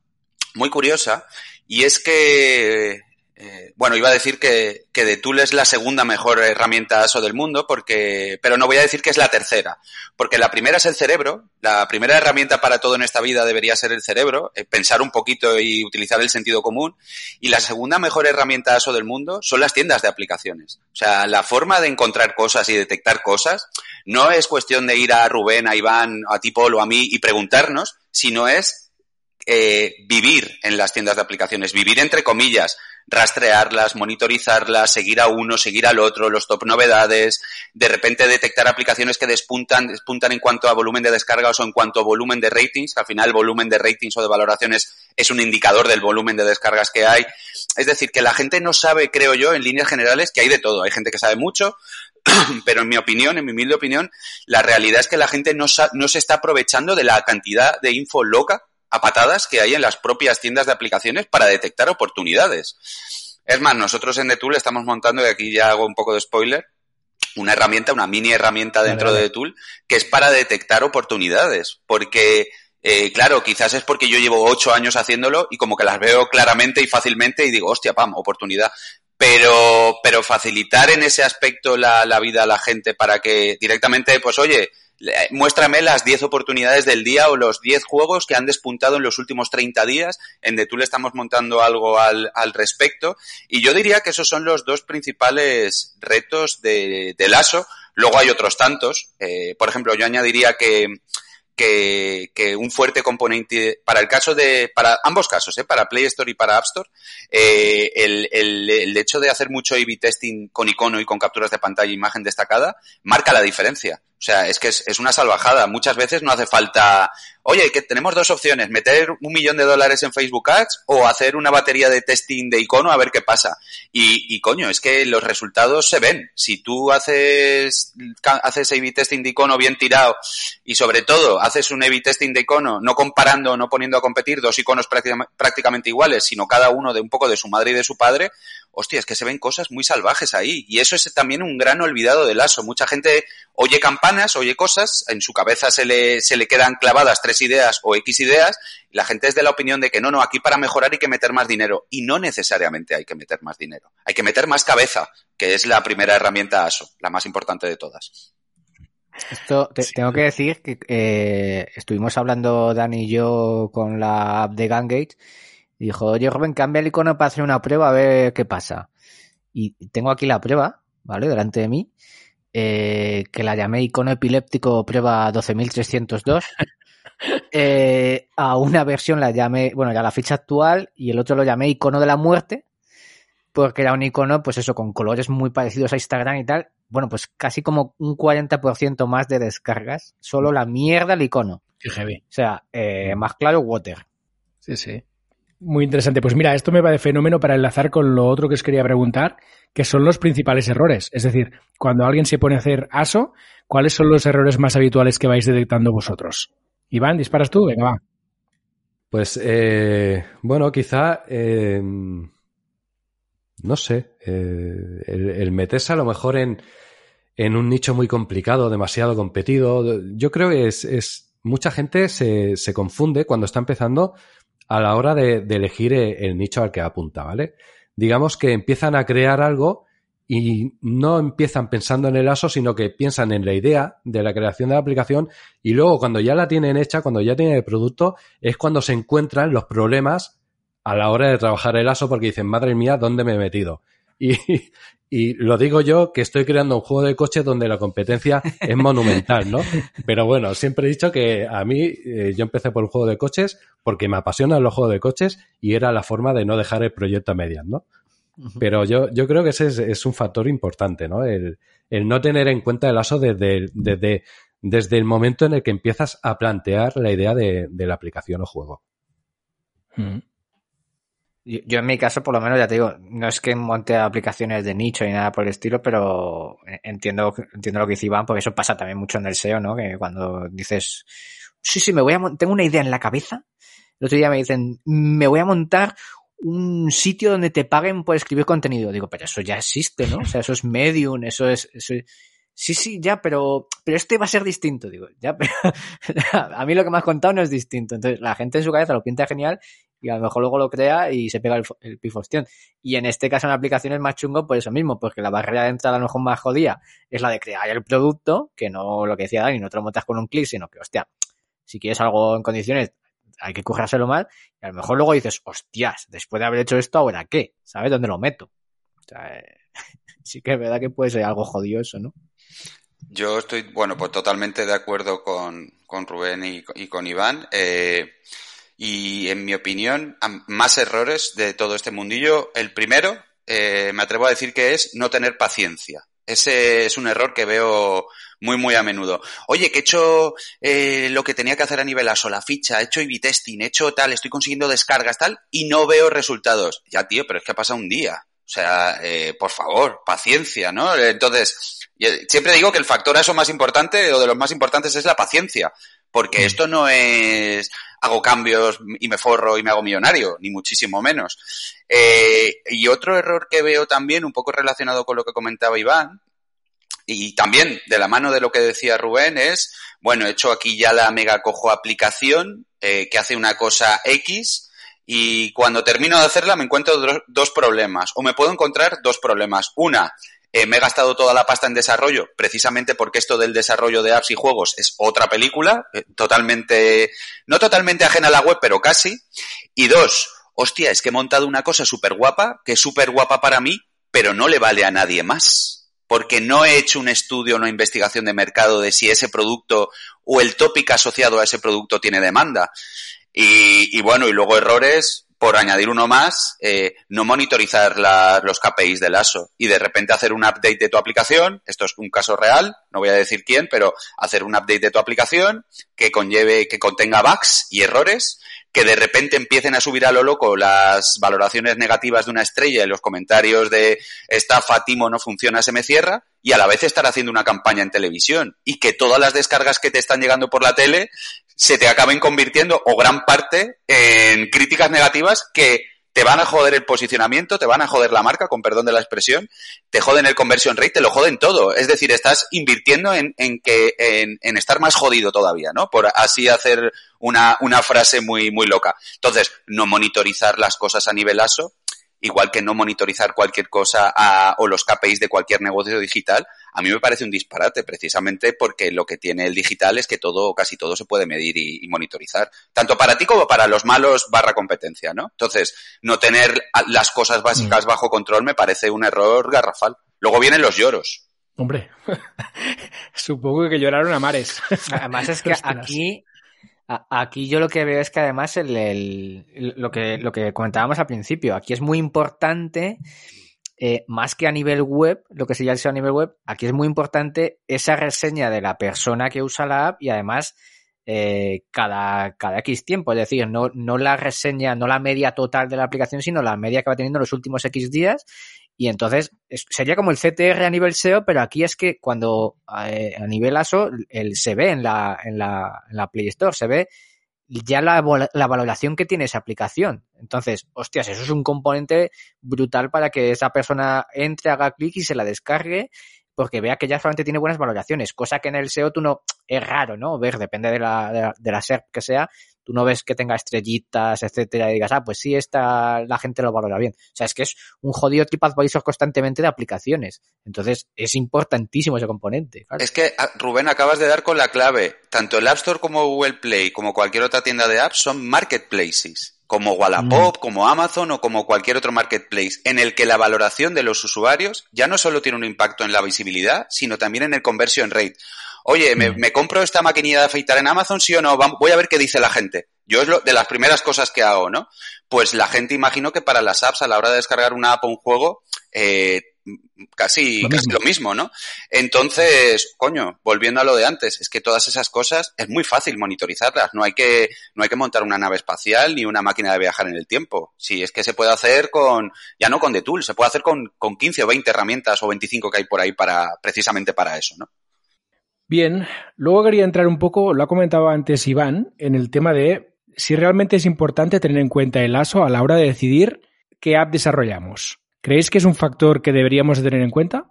muy curiosa y es que bueno, iba a decir que, que de Tool es la segunda mejor herramienta ASO del mundo, porque, pero no voy a decir que es la tercera, porque la primera es el cerebro, la primera herramienta para todo en esta vida debería ser el cerebro, eh, pensar un poquito y utilizar el sentido común, y la segunda mejor herramienta ASO del mundo son las tiendas de aplicaciones. O sea, la forma de encontrar cosas y detectar cosas no es cuestión de ir a Rubén, a Iván, a ti, o a mí y preguntarnos, sino es eh, vivir en las tiendas de aplicaciones, vivir entre comillas, rastrearlas, monitorizarlas, seguir a uno, seguir al otro, los top novedades, de repente detectar aplicaciones que despuntan, despuntan en cuanto a volumen de descargas o en cuanto a volumen de ratings, al final el volumen de ratings o de valoraciones es un indicador del volumen de descargas que hay. Es decir, que la gente no sabe, creo yo, en líneas generales, que hay de todo. Hay gente que sabe mucho, pero en mi opinión, en mi humilde opinión, la realidad es que la gente no, no se está aprovechando de la cantidad de info loca a patadas que hay en las propias tiendas de aplicaciones para detectar oportunidades. Es más, nosotros en Tool estamos montando, y aquí ya hago un poco de spoiler, una herramienta, una mini herramienta dentro vale, vale. de Tool que es para detectar oportunidades. Porque, eh, claro, quizás es porque yo llevo ocho años haciéndolo y como que las veo claramente y fácilmente y digo, hostia, pam, oportunidad. Pero, pero facilitar en ese aspecto la, la vida a la gente para que directamente, pues oye, muéstrame las 10 oportunidades del día o los 10 juegos que han despuntado en los últimos 30 días. En The Tool estamos montando algo al, al respecto. Y yo diría que esos son los dos principales retos de, de ASO. Luego hay otros tantos. Eh, por ejemplo, yo añadiría que, que, que, un fuerte componente para el caso de para ambos casos, ¿eh? para Play Store y para App Store, eh, el, el, el, hecho de hacer mucho A/B testing con icono y con capturas de pantalla e imagen destacada marca la diferencia. O sea, es que es, una salvajada. Muchas veces no hace falta, oye, que tenemos dos opciones, meter un millón de dólares en Facebook Ads o hacer una batería de testing de icono a ver qué pasa. Y, y coño, es que los resultados se ven. Si tú haces, haces A-B testing de icono bien tirado y sobre todo haces un A-B testing de icono no comparando, no poniendo a competir dos iconos prácticamente iguales, sino cada uno de un poco de su madre y de su padre, hostia, es que se ven cosas muy salvajes ahí. Y eso es también un gran olvidado del ASO. Mucha gente oye campanas, oye cosas, en su cabeza se le, se le quedan clavadas tres ideas o X ideas, y la gente es de la opinión de que no, no, aquí para mejorar hay que meter más dinero. Y no necesariamente hay que meter más dinero. Hay que meter más cabeza, que es la primera herramienta ASO, la más importante de todas. Esto tengo que decir que eh, estuvimos hablando Dani y yo con la app de Gangate dijo, oye Rubén, cambia el icono para hacer una prueba a ver qué pasa. Y tengo aquí la prueba, ¿vale? Delante de mí, eh, que la llamé icono epiléptico prueba 12302. eh, a una versión la llamé, bueno, ya la ficha actual y el otro lo llamé icono de la muerte, porque era un icono, pues eso, con colores muy parecidos a Instagram y tal. Bueno, pues casi como un 40% más de descargas, solo la mierda el icono. Qué heavy. O sea, eh, más claro, water. Sí, sí. Muy interesante. Pues mira, esto me va de fenómeno para enlazar con lo otro que os quería preguntar, que son los principales errores. Es decir, cuando alguien se pone a hacer ASO, ¿cuáles son los errores más habituales que vais detectando vosotros? Iván, ¿disparas tú? Venga, va. Pues, eh, bueno, quizá, eh, no sé, eh, el, meterse a lo mejor en, en, un nicho muy complicado, demasiado competido. Yo creo que es, es mucha gente se, se confunde cuando está empezando a la hora de, elegir eh, el nicho al que apunta, ¿vale? Digamos que empiezan a crear algo y no empiezan pensando en el ASO, sino que piensan en la idea de la creación de la aplicación y luego cuando ya la tienen hecha, cuando ya tienen el producto, es cuando se encuentran los problemas a la hora de trabajar el ASO porque dicen, madre mía, ¿dónde me he metido? Y, y lo digo yo que estoy creando un juego de coches donde la competencia es monumental, ¿no? Pero bueno, siempre he dicho que a mí, eh, yo empecé por el juego de coches porque me apasionan los juegos de coches y era la forma de no dejar el proyecto a medias, ¿no? Pero yo, yo creo que ese es, un factor importante, ¿no? El, el, no tener en cuenta el ASO desde, desde, desde el momento en el que empiezas a plantear la idea de, de la aplicación o juego. Yo, en mi caso, por lo menos, ya te digo, no es que monte aplicaciones de nicho ni nada por el estilo, pero entiendo, entiendo lo que dice Iván, porque eso pasa también mucho en el SEO, ¿no? Que cuando dices, sí, sí, me voy a tengo una idea en la cabeza. El otro día me dicen, me voy a montar un sitio donde te paguen por escribir contenido. Digo, pero eso ya existe, ¿no? O sea, eso es Medium, eso es, eso es sí, sí, ya, pero, pero este va a ser distinto. Digo, ya, pero a mí lo que me has contado no es distinto. Entonces, la gente en su cabeza lo pinta genial y a lo mejor luego lo crea y se pega el, pifostión. Y en este caso en la aplicación es más chungo por eso mismo, porque la barrera de entrada a lo mejor más jodida es la de crear el producto, que no lo que decía Dani, no te lo montas con un clic, sino que, hostia, si quieres algo en condiciones, hay que currárselo mal, y a lo mejor luego dices, hostias, después de haber hecho esto, ¿ahora qué? ¿Sabes dónde lo meto? O sea, sí que es verdad que puede ser algo jodioso, ¿no? Yo estoy, bueno, pues totalmente de acuerdo con, con Rubén y, y con Iván. Eh, y en mi opinión, más errores de todo este mundillo. El primero, eh, me atrevo a decir que es no tener paciencia. Ese es un error que veo muy, muy a menudo. Oye, que he hecho eh, lo que tenía que hacer a nivel ASO, la ficha, he hecho IB testing, he hecho tal, estoy consiguiendo descargas, tal, y no veo resultados. Ya, tío, pero es que ha pasado un día. O sea, eh, por favor, paciencia, ¿no? Entonces, siempre digo que el factor ASO más importante, o de los más importantes, es la paciencia. Porque mm. esto no es hago cambios y me forro y me hago millonario, ni muchísimo menos. Eh, y otro error que veo también, un poco relacionado con lo que comentaba Iván, y también de la mano de lo que decía Rubén, es, bueno, he hecho aquí ya la mega cojo aplicación eh, que hace una cosa X y cuando termino de hacerla me encuentro dos problemas, o me puedo encontrar dos problemas. Una, eh, me he gastado toda la pasta en desarrollo, precisamente porque esto del desarrollo de apps y juegos es otra película, eh, totalmente, no totalmente ajena a la web, pero casi. Y dos, hostia, es que he montado una cosa súper guapa, que es súper guapa para mí, pero no le vale a nadie más. Porque no he hecho un estudio, una investigación de mercado de si ese producto o el tópico asociado a ese producto tiene demanda. Y, y, bueno, y luego errores, por añadir uno más, eh, no monitorizar los KPIs del ASO y de repente hacer un update de tu aplicación. Esto es un caso real, no voy a decir quién, pero hacer un update de tu aplicación que conlleve, que contenga bugs y errores que de repente empiecen a subir a lo loco las valoraciones negativas de una estrella en los comentarios de estafa, timo, no funciona, se me cierra, y a la vez estar haciendo una campaña en televisión y que todas las descargas que te están llegando por la tele se te acaben convirtiendo, o gran parte, en críticas negativas que te van a joder el posicionamiento, te van a joder la marca, con perdón de la expresión, te joden el conversion rate, te lo joden todo. Es decir, estás invirtiendo en, en que, en, estar más jodido todavía, ¿no? Por así hacer una, una frase muy, muy loca. Entonces, no monitorizar las cosas a nivel ASO, igual que no monitorizar cualquier cosa o los KPIs de cualquier negocio digital, a mí me parece un disparate, precisamente porque lo que tiene el digital es que todo, casi todo se puede medir y, monitorizar, tanto para ti como para los malos barra competencia, ¿no? Entonces, no tener las cosas básicas mm. bajo control me parece un error garrafal. Luego vienen los lloros. Hombre, supongo que lloraron a mares. Además es que aquí Aquí yo lo que veo es que además el, lo, que, lo que comentábamos al principio, aquí es muy importante, eh, más que a nivel web, lo que se llama a nivel web, aquí es muy importante esa reseña de la persona que usa la app y además eh, cada, cada X tiempo, es decir, no, no la reseña, no la media total de la aplicación, sino la media que va teniendo los últimos X días. Y entonces sería como el CTR a nivel SEO, pero aquí es que cuando eh, a nivel ASO el, se ve en la, en, la, en la Play Store, se ve ya la, la, valoración que tiene esa aplicación. Entonces, hostias, eso es un componente brutal para que esa persona entre, haga clic y se la descargue porque vea que ya solamente tiene buenas valoraciones, cosa que en el SEO tú no, es raro, ¿no? Ver, depende de la, de la, de la SERP que sea, tú no ves que tenga estrellitas, etcétera, y digas, ah, pues sí, esta, la gente lo valora bien. O sea, es que es un jodido TripAdvisor constantemente de aplicaciones. Entonces, es importantísimo ese componente. Es que, Rubén, acabas de dar con la clave. Tanto el App Store como Google Play, como cualquier otra tienda de apps, son marketplaces como Wallapop, mm. como Amazon o como cualquier otro marketplace, en el que la valoración de los usuarios ya no solo tiene un impacto en la visibilidad, sino también en el conversion rate. Oye, ¿me, mm. compro esta maquinilla de afeitar en Amazon, sí o no? Voy a ver qué dice la gente. Yo es lo, de las primeras cosas que hago, ¿no? Pues la gente imagino que para las apps a la hora de descargar una app o un juego, eh, casi, lo casi lo mismo, ¿no? Entonces, coño, volviendo a lo de antes, es que todas esas cosas es muy fácil monitorizarlas. No hay que, no hay que montar una nave espacial ni una máquina de viajar en el tiempo. Sí, es que se puede hacer con, ya no con The Tool, se puede hacer con, con 15 o 20 herramientas o 25 que hay por ahí para, precisamente para eso, ¿no? Bien, luego quería entrar un poco, lo ha comentado antes Iván, en el tema de si realmente es importante tener en cuenta el ASO a la hora de decidir qué app desarrollamos. ¿Creéis que es un factor que deberíamos tener en cuenta?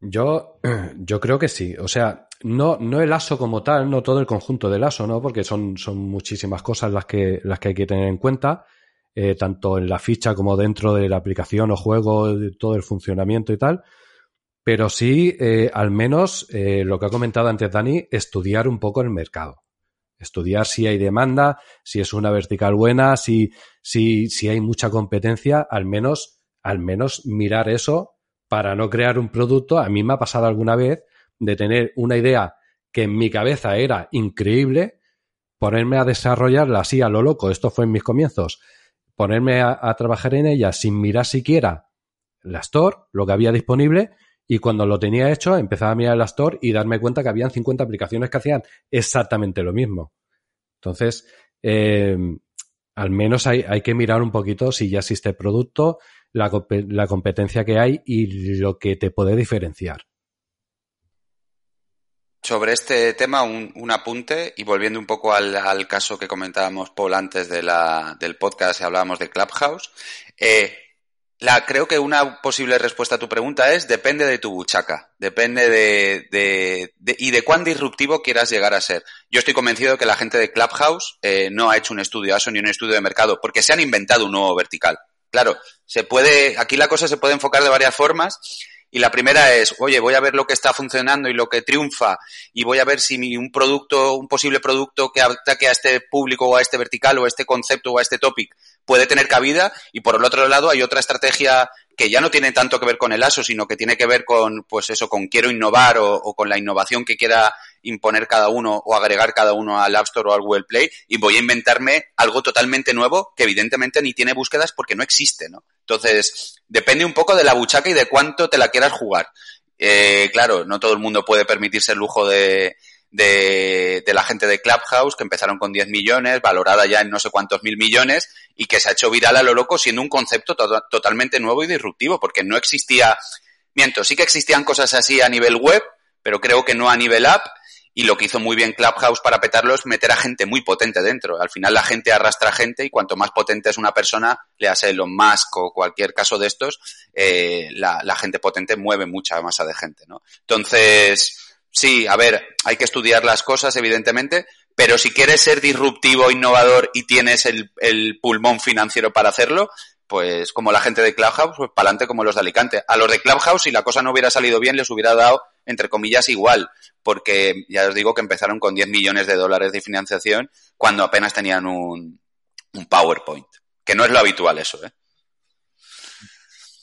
Yo, yo creo que sí. O sea, no, no el ASO como tal, no todo el conjunto del ASO, ¿no? Porque son, son muchísimas cosas las que, las que hay que tener en cuenta, eh, tanto en la ficha como dentro de la aplicación o juego, todo el funcionamiento y tal. Pero sí, eh, al menos eh, lo que ha comentado antes Dani, estudiar un poco el mercado. Estudiar si hay demanda, si es una vertical buena, si, si, si hay mucha competencia, al menos, al menos mirar eso para no crear un producto. A mí me ha pasado alguna vez de tener una idea que en mi cabeza era increíble, ponerme a desarrollarla así a lo loco, esto fue en mis comienzos, ponerme a, a trabajar en ella sin mirar siquiera la store, lo que había disponible, y cuando lo tenía hecho, empezaba a mirar el Store y darme cuenta que habían 50 aplicaciones que hacían exactamente lo mismo. Entonces, eh, al menos hay, que mirar un poquito si ya existe el producto, la, competencia que hay y lo que te puede diferenciar. Sobre este tema, un, un, apunte y volviendo un poco al, caso que comentábamos, Paul, antes del podcast y hablábamos de Clubhouse. Eh, la, creo que una posible respuesta a tu pregunta es depende de tu buchaca, depende de, de, de, y de cuán disruptivo quieras llegar a ser. Yo estoy convencido de que la gente de Clubhouse eh, no ha hecho un estudio ASO ni un estudio de mercado porque se han inventado un nuevo vertical. Claro, se puede, aquí la cosa se puede enfocar de varias formas y la primera es, oye, voy a ver lo que está funcionando y lo que triunfa y voy a ver si un producto, un posible producto que ataque a este público o a este vertical o a este concepto o a este topic puede tener cabida y por el otro lado hay otra estrategia que ya no tiene tanto que ver con el ASO, sino que tiene que ver con, pues eso, con quiero innovar o, con la innovación que quiera imponer cada uno o agregar cada uno al App Store o al Google Play y voy a inventarme algo totalmente nuevo que evidentemente ni tiene búsquedas porque no existe, ¿no? Entonces, depende un poco de la buchaca y de cuánto te la quieras jugar. Eh, claro, no todo el mundo puede permitirse el lujo de, de, la gente de Clubhouse, que empezaron con 10 millones, valorada ya en no sé cuántos mil millones, y que se ha hecho viral a lo loco siendo un concepto totalmente nuevo y disruptivo, porque no existía, miento, sí que existían cosas así a nivel web, pero creo que no a nivel app, y lo que hizo muy bien Clubhouse para petarlo es meter a gente muy potente dentro. Al final la gente arrastra gente y cuanto más potente es una persona, le hace Elon Musk o cualquier caso de estos, eh, la, la, gente potente mueve mucha masa de gente, ¿no? Entonces, sí, a ver, hay que estudiar las cosas, evidentemente, pero si quieres ser disruptivo, innovador y tienes el, pulmón financiero para hacerlo, pues como la gente de Clubhouse, pues para adelante como los de Alicante. A los de Clubhouse, si la cosa no hubiera salido bien, les hubiera dado, entre comillas, igual, porque ya os digo que empezaron con 10 millones de dólares de financiación cuando apenas tenían un, un PowerPoint, que no es lo habitual eso, ¿eh?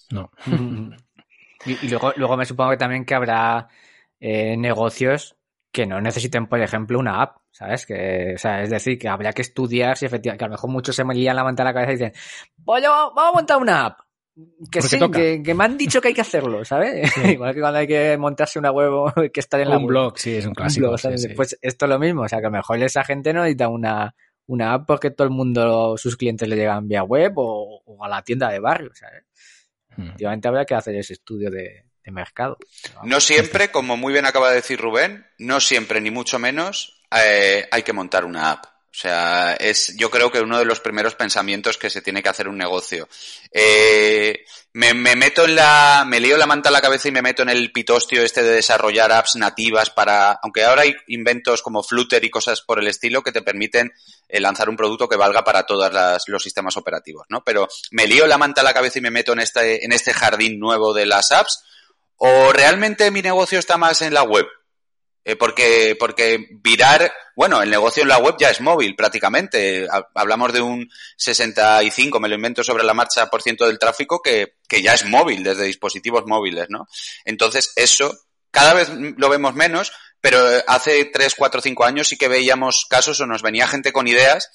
No. y, y luego, luego me supongo que también que habrá eh, negocios que no necesiten, por ejemplo, una app, ¿sabes? Que, o sea, es decir, que habría que estudiar si efectivamente, que a lo mejor muchos se me lían la manta a la cabeza y dicen, voy vamos a montar una app. Que sí, que, me han dicho que hay que hacerlo, ¿sabes? Igual que cuando hay que montarse una web que estar en la un blog, sí, es un clásico. Pues esto es lo mismo, o sea, que a lo mejor esa gente no necesita una, una app porque todo el mundo, sus clientes le llegan vía web o, a la tienda de barrio, ¿sabes? Hmm. Efectivamente habría que hacer ese estudio de, No siempre, como muy bien acaba de decir Rubén, no siempre ni mucho menos eh, hay que montar una app. O sea, es yo creo que uno de los primeros pensamientos que se tiene que hacer un negocio. Eh, me, meto en la, me lío la manta a la cabeza y me meto en el pitostio este de desarrollar apps nativas para, aunque ahora hay inventos como Flutter y cosas por el estilo que te permiten eh, lanzar un producto que valga para todos los sistemas operativos, ¿no? Pero me lío la manta a la cabeza y me meto en este, en este jardín nuevo de las apps ¿O realmente mi negocio está más en la web? Eh, porque, porque virar, bueno, el negocio en la web ya es móvil prácticamente. Hablamos de un 65, me lo invento sobre la marcha, por ciento del tráfico que, que ya es móvil, desde dispositivos móviles, ¿no? Entonces, eso cada vez lo vemos menos, pero hace 3, 4, 5 años sí que veíamos casos o nos venía gente con ideas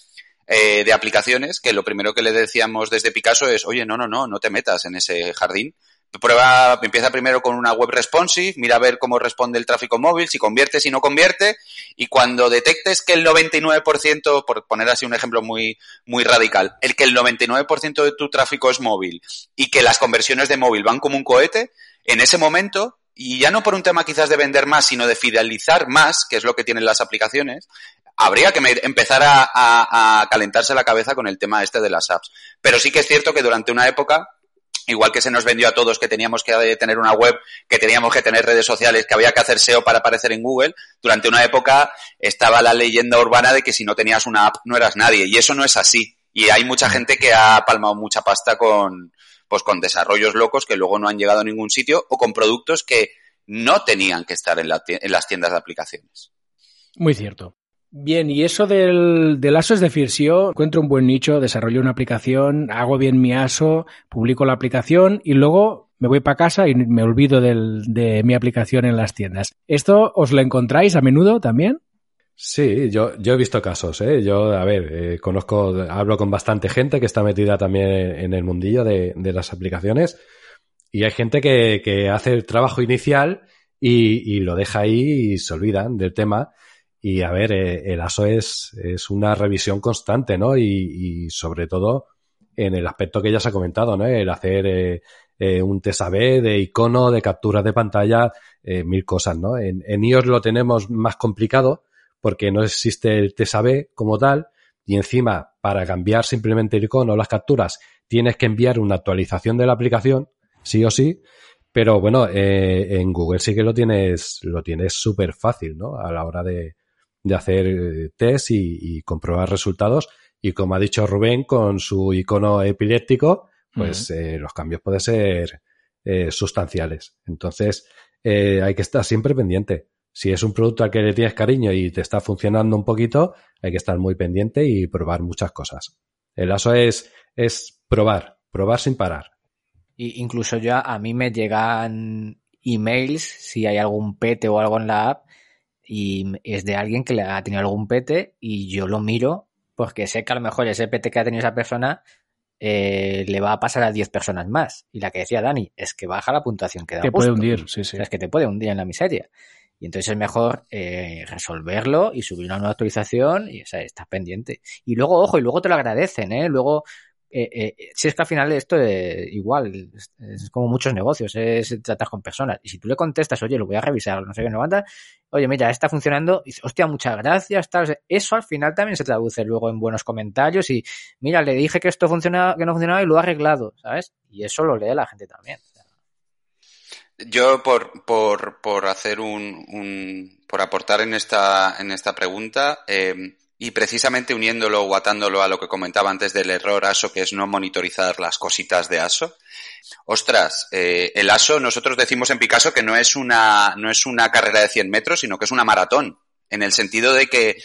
eh, de aplicaciones que lo primero que le decíamos desde Picasso es, oye, no, no, no, no te metas en ese jardín prueba, empieza primero con una web responsive, mira a ver cómo responde el tráfico móvil, si convierte, si no convierte, y cuando detectes que el 99%, por poner así un ejemplo muy, muy radical, el que el 99% de tu tráfico es móvil y que las conversiones de móvil van como un cohete, en ese momento, y ya no por un tema quizás de vender más, sino de fidelizar más, que es lo que tienen las aplicaciones, habría que empezar a, a calentarse la cabeza con el tema este de las apps. Pero sí que es cierto que durante una época Igual que se nos vendió a todos que teníamos que tener una web, que teníamos que tener redes sociales, que había que hacer SEO para aparecer en Google, durante una época estaba la leyenda urbana de que si no tenías una app no eras nadie. Y eso no es así. Y hay mucha gente que ha palmado mucha pasta con, pues con desarrollos locos que luego no han llegado a ningún sitio o con productos que no tenían que estar en, en las tiendas de aplicaciones. Muy cierto. Bien, y eso del, ASO es decir, yo encuentro un buen nicho, desarrollo una aplicación, hago bien mi ASO, publico la aplicación y luego me voy para casa y me olvido de mi aplicación en las tiendas. ¿Esto os lo encontráis a menudo también? Sí, yo, yo he visto casos, ¿eh? Yo, a ver, eh, conozco, hablo con bastante gente que está metida también en el mundillo de, de las aplicaciones y hay gente que, que hace el trabajo inicial y, y, lo deja ahí y se olvidan del tema. Y a ver, eh, el ASO es, es una revisión constante, ¿no? Y, y, sobre todo en el aspecto que ya se ha comentado, ¿no? El hacer eh, eh, un TSAB de icono, de capturas de pantalla, mil cosas, ¿no? En, en iOS lo tenemos más complicado porque no existe el TSAB como tal y encima para cambiar simplemente el icono o las capturas tienes que enviar una actualización de la aplicación, sí o sí, pero bueno, eh, en Google sí que lo tienes, lo tienes súper fácil, ¿no? A la hora de, de hacer eh, test y, comprobar resultados. Y como ha dicho Rubén, con su icono epiléptico, pues eh, los cambios pueden ser eh, sustanciales. Entonces, hay que estar siempre pendiente. Si es un producto al que le tienes cariño y te está funcionando un poquito, hay que estar muy pendiente y probar muchas cosas. El aso es, es probar, probar sin parar. Y incluso ya a mí me llegan emails si hay algún pete o algo en la app y es de alguien que le ha tenido algún pete y yo lo miro porque sé que a lo mejor ese pete que ha tenido esa persona eh, le va a pasar a 10 personas más. Y la que decía Dani es que baja la puntuación que da. Te puede hundir, sí, sí. es que te puede hundir en la miseria. Y entonces es mejor eh, resolverlo y subir una nueva actualización y o sea, estás pendiente. Y luego, ojo, y luego te lo agradecen, ¿eh? Luego eh, eh, si es que al final esto es igual, es, como muchos negocios, es tratar con personas. Y si tú le contestas, oye, lo voy a revisar, no sé qué, no manda, oye, mira, está funcionando, y hostia, muchas gracias, tal. Eso al final también se traduce luego en buenos comentarios y, mira, le dije que esto funcionaba, que no funcionaba y lo ha arreglado, ¿sabes? Y eso lo lee la gente también. Yo, por, por, por hacer un, un, por aportar en esta, en esta pregunta, eh, y precisamente uniéndolo o atándolo a lo que comentaba antes del error ASO, que es no monitorizar las cositas de ASO. Ostras, eh, el ASO, nosotros decimos en Picasso que no es una, no es una carrera de 100 metros, sino que es una maratón. En el sentido de que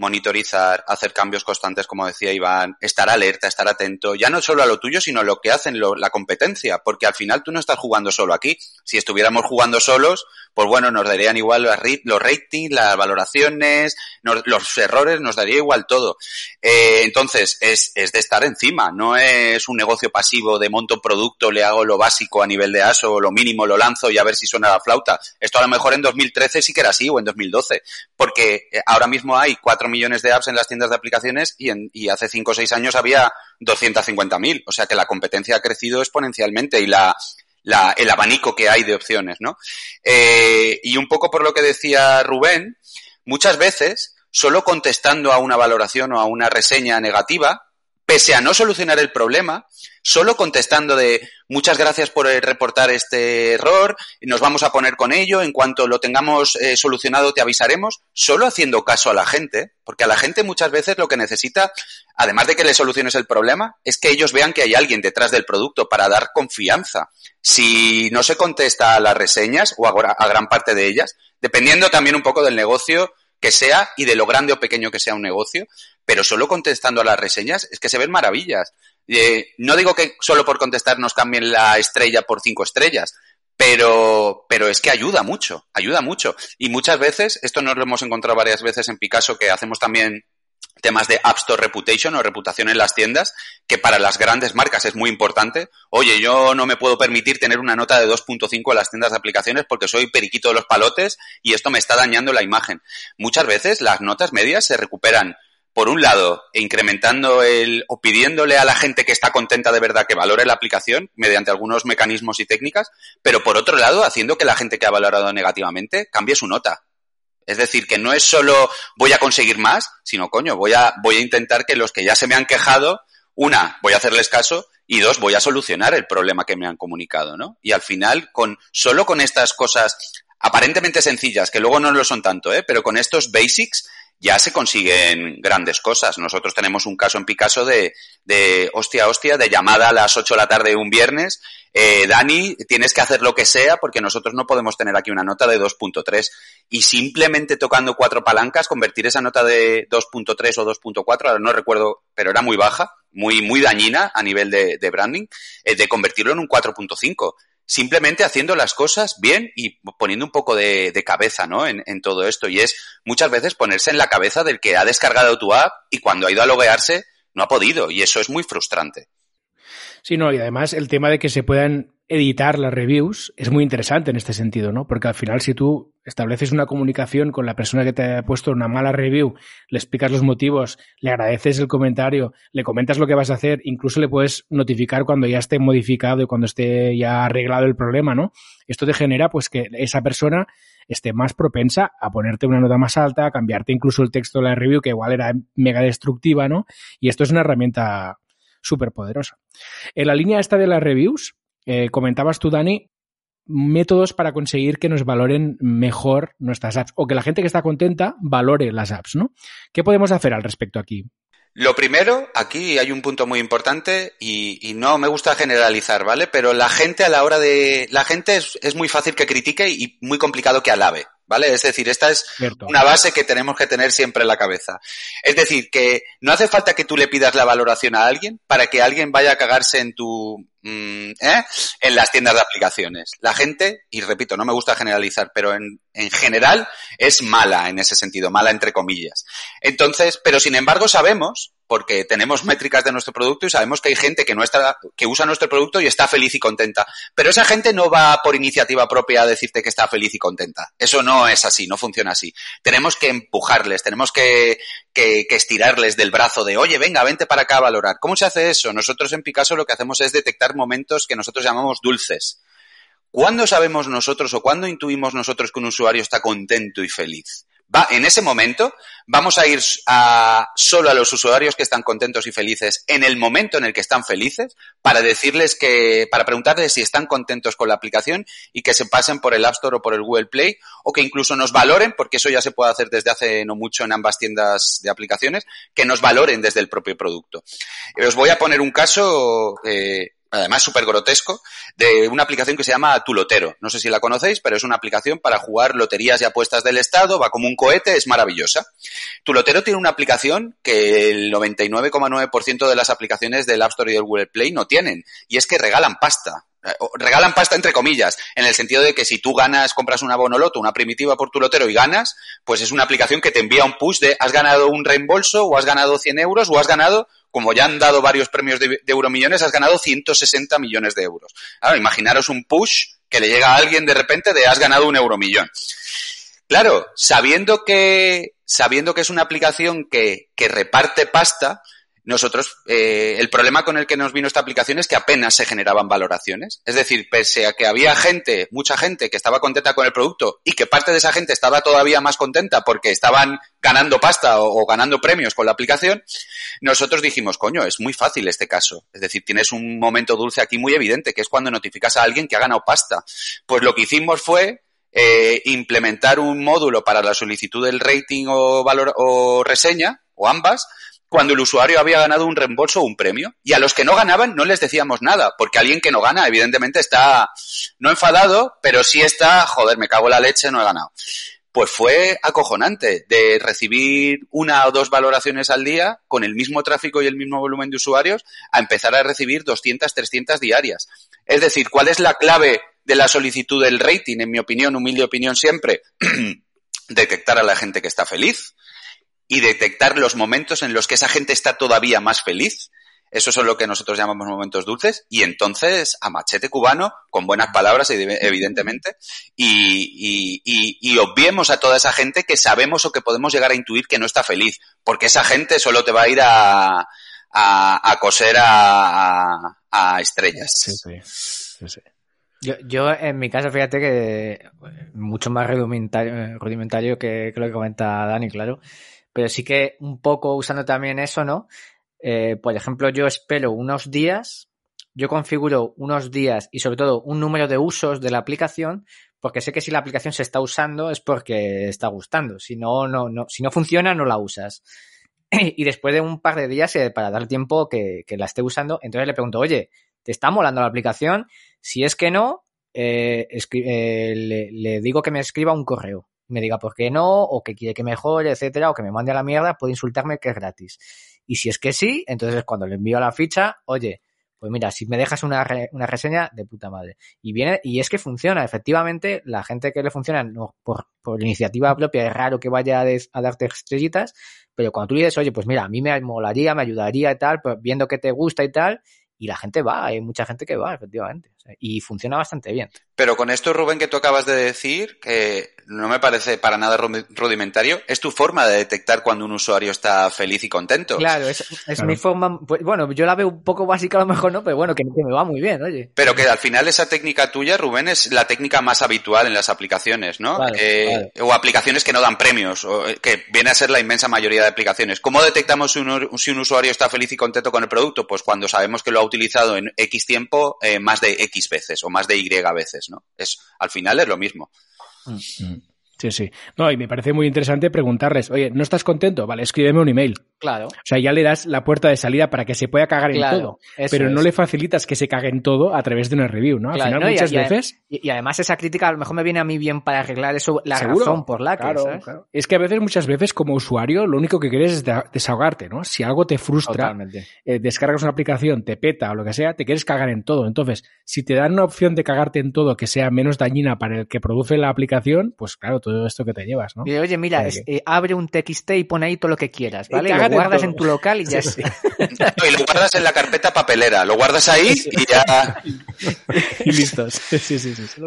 monitorizar, hacer cambios constantes, como decía Iván, estar alerta, estar atento, ya no solo a lo tuyo, sino a lo que hacen la competencia, porque al final tú no estás jugando solo aquí. Si estuviéramos jugando solos, pues bueno, nos darían igual los ratings, las valoraciones, los errores, nos daría igual todo. Eh, entonces, es, es, de estar encima, no es un negocio pasivo de monto producto, le hago lo básico a nivel de ASO, lo mínimo lo lanzo y a ver si suena la flauta. Esto a lo mejor en 2013 sí que era así o en 2012, porque eh, ahora mismo hay 4 millones de apps en las tiendas de aplicaciones y, en, y hace 5 o 6 años había 250.000. O sea que la competencia ha crecido exponencialmente y la, la, el abanico que hay de opciones, ¿no? Eh, y un poco por lo que decía Rubén, muchas veces, solo contestando a una valoración o a una reseña negativa, pese a no solucionar el problema, solo contestando de muchas gracias por reportar este error, nos vamos a poner con ello, en cuanto lo tengamos eh, solucionado te avisaremos, solo haciendo caso a la gente, porque a la gente muchas veces lo que necesita, además de que le soluciones el problema, es que ellos vean que hay alguien detrás del producto para dar confianza. Si no se contesta a las reseñas o a gran parte de ellas, dependiendo también un poco del negocio, que sea y de lo grande o pequeño que sea un negocio, pero solo contestando a las reseñas es que se ven maravillas. Eh, no digo que solo por contestar nos cambien la estrella por cinco estrellas, pero, pero es que ayuda mucho, ayuda mucho. Y muchas veces, esto nos lo hemos encontrado varias veces en Picasso, que hacemos también temas de App Store Reputation o reputación en las tiendas, que para las grandes marcas es muy importante. Oye, yo no me puedo permitir tener una nota de 2.5 en las tiendas de aplicaciones porque soy periquito de los palotes y esto me está dañando la imagen. Muchas veces las notas medias se recuperan por un lado, incrementando el o pidiéndole a la gente que está contenta de verdad que valore la aplicación mediante algunos mecanismos y técnicas, pero por otro lado, haciendo que la gente que ha valorado negativamente cambie su nota. Es decir, que no es solo voy a conseguir más, sino coño, voy a, voy a intentar que los que ya se me han quejado, una, voy a hacerles caso y dos, voy a solucionar el problema que me han comunicado, ¿no? Y al final, con, solo con estas cosas aparentemente sencillas, que luego no lo son tanto, ¿eh? Pero con estos basics, ya se consiguen grandes cosas. Nosotros tenemos un caso en Picasso de, de hostia, hostia, de llamada a las 8 de la tarde un viernes. Eh, Dani, tienes que hacer lo que sea porque nosotros no podemos tener aquí una nota de 2.3. Y simplemente tocando cuatro palancas, convertir esa nota de 2.3 o 2.4, ahora no recuerdo, pero era muy baja, muy, muy dañina a nivel de, branding, eh, de convertirlo en un 4.5 simplemente haciendo las cosas bien y poniendo un poco de, cabeza, ¿no? En, en, todo esto. Y es muchas veces ponerse en la cabeza del que ha descargado tu app y cuando ha ido a loguearse no ha podido. Y eso es muy frustrante. Sí, no, y además el tema de que se puedan editar las reviews es muy interesante en este sentido, ¿no? Porque al final si tú estableces una comunicación con la persona que te ha puesto una mala review, le explicas los motivos, le agradeces el comentario, le comentas lo que vas a hacer, incluso le puedes notificar cuando ya esté modificado y cuando esté ya arreglado el problema, ¿no? Esto te genera pues que esa persona esté más propensa a ponerte una nota más alta, a cambiarte incluso el texto de la review que igual era mega destructiva, ¿no? Y esto es una herramienta súper poderosa. En la línea esta de las reviews, eh, comentabas tú, Dani, métodos para conseguir que nos valoren mejor nuestras apps o que la gente que está contenta valore las apps, ¿no? ¿Qué podemos hacer al respecto aquí? Lo primero, aquí hay un punto muy importante y, y, no me gusta generalizar, ¿vale? Pero la gente a la hora de... La gente es, es muy fácil que critique y muy complicado que alabe. ¿vale? Es decir, esta es Cierto. una base que tenemos que tener siempre en la cabeza. Es decir, que no hace falta que tú le pidas la valoración a alguien para que alguien vaya a cagarse en tu, mm, ¿eh? en las tiendas de aplicaciones. La gente, y repito, no me gusta generalizar, pero en, en general es mala en ese sentido, mala entre comillas. Entonces, pero sin embargo sabemos porque tenemos métricas de nuestro producto y sabemos que hay gente que no está, que usa nuestro producto y está feliz y contenta. Pero esa gente no va por iniciativa propia a decirte que está feliz y contenta. Eso no es así, no funciona así. Tenemos que empujarles, tenemos que, que, que estirarles del brazo de, oye, venga, vente para acá a valorar. ¿Cómo se hace eso? Nosotros en Picasso lo que hacemos es detectar momentos que nosotros llamamos dulces. ¿Cuándo sabemos nosotros o cuándo intuimos nosotros que un usuario está contento y feliz? Va, en ese momento vamos a ir a, solo a los usuarios que están contentos y felices en el momento en el que están felices para decirles que, para preguntarles si están contentos con la aplicación y que se pasen por el App Store o por el Google Play o que incluso nos valoren, porque eso ya se puede hacer desde hace no mucho en ambas tiendas de aplicaciones, que nos valoren desde el propio producto. Os voy a poner un caso, eh, además súper grotesco, de una aplicación que se llama Tulotero. No sé si la conocéis, pero es una aplicación para jugar loterías y apuestas del Estado, va como un cohete, es maravillosa. Tulotero tiene una aplicación que el 99,9% de las aplicaciones del App Store y del Google Play no tienen, y es que regalan pasta. Eh, regalan pasta entre comillas, en el sentido de que si tú ganas, compras una bonoloto, una primitiva por tu lotero y ganas, pues es una aplicación que te envía un push de has ganado un reembolso o has ganado 100 euros o has ganado, como ya han dado varios premios de, euromillones, has ganado 160 millones de euros. Claro, imaginaros un push que le llega a alguien de repente de has ganado un euromillón. Claro, sabiendo que, sabiendo que es una aplicación que, que reparte pasta, nosotros, eh, el problema con el que nos vino esta aplicación es que apenas se generaban valoraciones. Es decir, pese a que había gente, mucha gente que estaba contenta con el producto y que parte de esa gente estaba todavía más contenta porque estaban ganando pasta o, ganando premios con la aplicación, nosotros dijimos, coño, es muy fácil este caso. Es decir, tienes un momento dulce aquí muy evidente, que es cuando notificas a alguien que ha ganado pasta. Pues lo que hicimos fue eh, implementar un módulo para la solicitud del rating o, valor, o reseña, o ambas, cuando el usuario había ganado un reembolso o un premio. Y a los que no ganaban no les decíamos nada, porque alguien que no gana, evidentemente, está no enfadado, pero sí está, joder, me cago en la leche, no he ganado. Pues fue acojonante de recibir una o dos valoraciones al día con el mismo tráfico y el mismo volumen de usuarios a empezar a recibir 200, 300 diarias. Es decir, ¿cuál es la clave de la solicitud del rating? En mi opinión, humilde opinión siempre, detectar a la gente que está feliz y detectar los momentos en los que esa gente está todavía más feliz. Eso son lo que nosotros llamamos momentos dulces. Y entonces, a machete cubano, con buenas palabras, evidentemente, y, y, y, obviemos a toda esa gente que sabemos o que podemos llegar a intuir que no está feliz. Porque esa gente solo te va a ir a, a, a coser a, a, estrellas. Sí, sí. sí, sí. Yo, yo, en mi caso, fíjate que mucho más rudimentario, rudimentario que, que lo que comenta Dani, claro pero sí que un poco usando también eso, ¿no? Eh, por ejemplo, yo espero unos días, yo configuro unos días y sobre todo un número de usos de la aplicación, porque sé que si la aplicación se está usando es porque está gustando. Si no, no, si no funciona, no la usas. y después de un par de días, eh, para dar tiempo que, que, la esté usando, entonces le pregunto, oye, ¿te está molando la aplicación? Si es que no, eh, eh, le digo que me escriba un correo me diga por qué no, o que quiere que mejore, etcétera, o que me mande a la mierda, puede insultarme que es gratis. Y si es que sí, entonces cuando le envío la ficha, oye, pues mira, si me dejas una, re, una reseña de puta madre. Y viene, y es que funciona, efectivamente, la gente que le funciona no, por, por iniciativa propia es raro que vaya a, des, a, darte estrellitas, pero cuando tú dices, oye, pues mira, a mí me molaría, me ayudaría y tal, pues viendo que te gusta y tal, y la gente va, hay mucha gente que va, efectivamente. Y funciona bastante bien. Pero con esto, Rubén, que tú acabas de decir, que no me parece para nada rudimentario, es tu forma de detectar cuando un usuario está feliz y contento. Claro, es, es claro. mi forma, pues, bueno, yo la veo un poco básica a lo mejor, ¿no? Pero bueno, que, que, me va muy bien, oye. Pero que al final esa técnica tuya, Rubén, es la técnica más habitual en las aplicaciones, ¿no? Vale, eh, vale. O aplicaciones que no dan premios, o, eh, que viene a ser la inmensa mayoría de aplicaciones. ¿Cómo detectamos si un, si un usuario está feliz y contento con el producto? Pues cuando sabemos que lo ha utilizado en X tiempo eh, más de X veces o más de Y veces, ¿no? Es, al final es lo mismo. Mm. Sí, sí. No, y me parece muy interesante preguntarles, oye, ¿no estás contento? Vale, escríbeme un email. Claro. O sea, ya le das la puerta de salida para que se pueda cagar en todo. Pero no le facilitas que se cague en todo a través de una review, ¿no? Al final, muchas veces. Y, además, esa crítica a lo mejor me viene a mí bien para arreglar eso, la razón por la que. Claro, claro. Es que a veces, muchas veces, como usuario, lo único que quieres es desahogarte, ¿no? Si algo te frustra, eh, descargas una aplicación, te peta o lo que sea, te quieres cagar en todo. Entonces, si te dan una opción de cagarte en todo que sea menos dañina para el que produce la aplicación, pues claro, todo esto que te llevas, ¿no? Y, oye, mira, eh, abre un TXT y pon ahí todo lo que quieras, ¿vale? lo guardas en tu local y ya está. y lo guardas en la carpeta papelera, lo guardas ahí y ya. y listos. Sí, sí, sí. sí.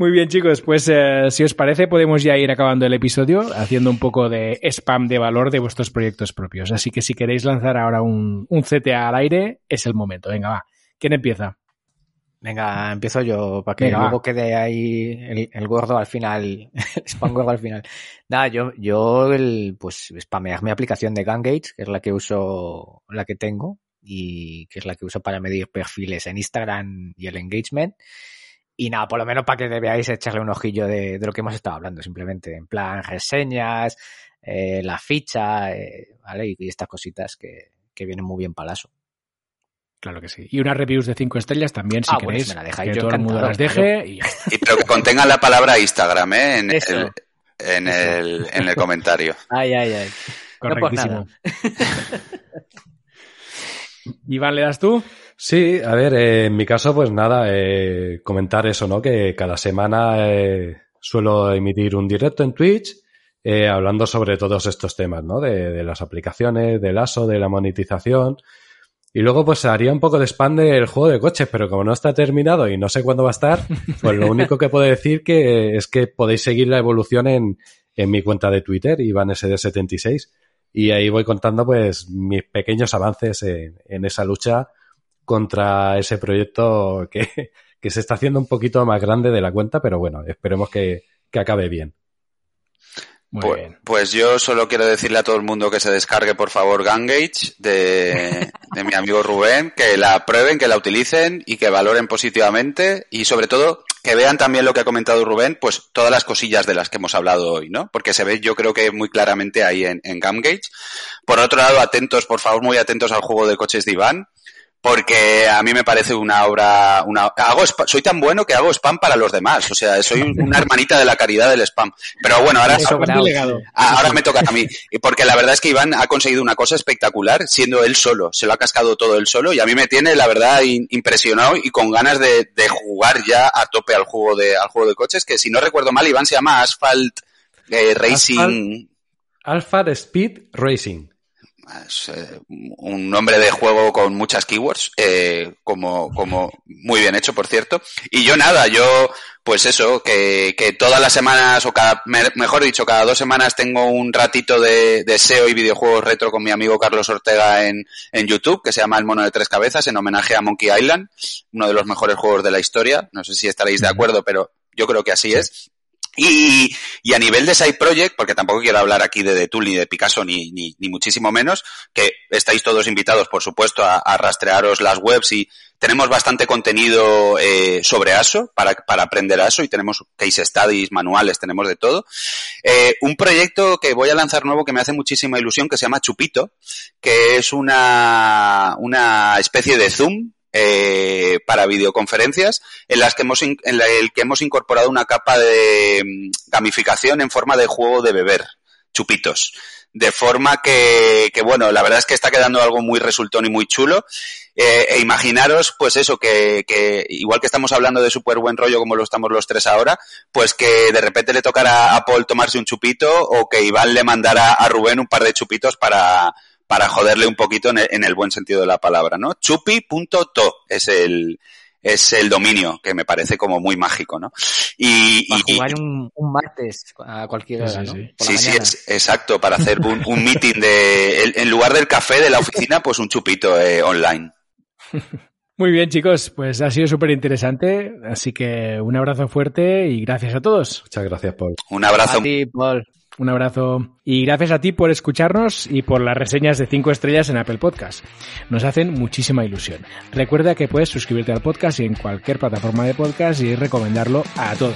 Muy bien, chicos, pues eh, si os parece, podemos ya ir acabando el episodio haciendo un poco de spam de valor de vuestros proyectos propios. Así que si queréis lanzar ahora un, un CTA al aire, es el momento. Venga, va. ¿Quién empieza? Venga, empiezo yo para que luego quede ahí el, gordo al final, spam gordo al final. Nada, yo, yo el, pues spamear mi aplicación de Gangage, que es la que uso, la que tengo y que es la que uso para medir perfiles en Instagram y el engagement. Y nada, por lo menos para que veáis echarle un ojillo de, lo que hemos estado hablando, simplemente en plan reseñas, eh, la ficha, eh, ¿vale? Y, estas cositas que, que vienen muy bien para eso. Claro que sí. Y unas reviews de cinco estrellas también, si ah, queréis, que todo el mundo las deje. Y, y, pero que contengan la palabra Instagram, ¿eh? En, el, en, el, en el comentario. Ay, ay, ay. Correctísimo. Iván, ¿le das tú? Sí, a ver, eh, en mi caso, pues nada, eh, comentar eso, ¿no? Que cada semana eh, suelo emitir un directo en Twitch hablando sobre todos estos temas, ¿no? De, de, las aplicaciones, del ASO, de la monetización. Y luego, pues haría un poco de spam del juego de coches, pero como no está terminado y no sé cuándo va a estar, pues lo único que puedo decir que es que podéis seguir la evolución en, en mi cuenta de Twitter, IvanSD76. Y ahí voy contando, pues, mis pequeños avances en, en esa lucha contra ese proyecto que, que, se está haciendo un poquito más grande de la cuenta, pero bueno, esperemos que, que acabe bien. Pues, pues, yo solo quiero decirle a todo el mundo que se descargue por favor Gangage de, de mi amigo Rubén, que la prueben, que la utilicen y que valoren positivamente y sobre todo que vean también lo que ha comentado Rubén, pues todas las cosillas de las que hemos hablado hoy, ¿no? Porque se ve yo creo que muy claramente ahí en, en Gamgage. Por otro lado, atentos, por favor, muy atentos al juego de coches de Iván, porque a mí me parece una obra, una, hago soy tan bueno que hago spam para los demás, o sea, soy una hermanita de la caridad del spam. Pero bueno, ahora, ahora me toca a mí, porque la verdad es que Iván ha conseguido una cosa espectacular siendo él solo, se lo ha cascado todo él solo y a mí me tiene la verdad impresionado y con ganas de, de jugar ya a tope al juego de, al juego de coches, que si no recuerdo mal, Iván se llama Asphalt eh, Racing. Asphalt Speed Racing. Es eh, un nombre de juego con muchas keywords, eh, como, como muy bien hecho, por cierto. Y yo nada, yo, pues eso, que, que todas las semanas, o cada, mejor dicho, cada dos semanas tengo un ratito de, de SEO y videojuegos retro con mi amigo Carlos Ortega en, en YouTube, que se llama El Mono de Tres Cabezas, en homenaje a Monkey Island, uno de los mejores juegos de la historia. No sé si estaréis de acuerdo, pero yo creo que así es. Y, y, a nivel de Side Project, porque tampoco quiero hablar aquí de, de Tool ni de Picasso ni, ni, ni, muchísimo menos, que estáis todos invitados, por supuesto, a, a rastrearos las webs y tenemos bastante contenido eh, sobre ASO para, para aprender ASO y tenemos case studies, manuales, tenemos de todo. Eh, un proyecto que voy a lanzar nuevo que me hace muchísima ilusión que se llama Chupito, que es una, una especie de Zoom eh, para videoconferencias en las que hemos en el que hemos incorporado una capa de mm, gamificación en forma de juego de beber chupitos. De forma que, que bueno la verdad es que está quedando algo muy resultón y muy chulo. Eh, e imaginaros pues eso que, que igual que estamos hablando de súper buen rollo como lo estamos los tres ahora pues que de repente le tocara a Paul tomarse un chupito o que Iván le mandara a Rubén un par de chupitos para para joderle un poquito en el, buen sentido de la palabra, ¿no? Chupi.to es el, es el dominio que me parece como muy mágico, ¿no? Y, para jugar un, martes a cualquier hora, ¿no? Sí, sí, es, exacto, para hacer un, un meeting de, en lugar del café de la oficina, pues un chupito eh, online. Muy bien, chicos, pues ha sido súper interesante, así que un abrazo fuerte y gracias a todos. Muchas gracias, Paul. Un abrazo. A ti, Paul. Un abrazo y gracias a ti por escucharnos y por las reseñas de 5 estrellas en Apple Podcast. Nos hacen muchísima ilusión. Recuerda que puedes suscribirte al podcast en cualquier plataforma de podcast y recomendarlo a todos.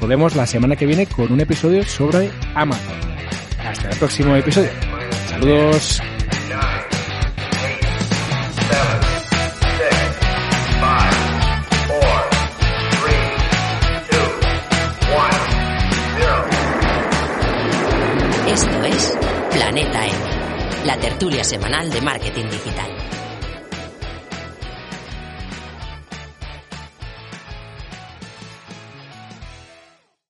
Volvemos la semana que viene con un episodio sobre Amazon. Hasta el próximo episodio. Saludos. La tertulia semanal de marketing digital.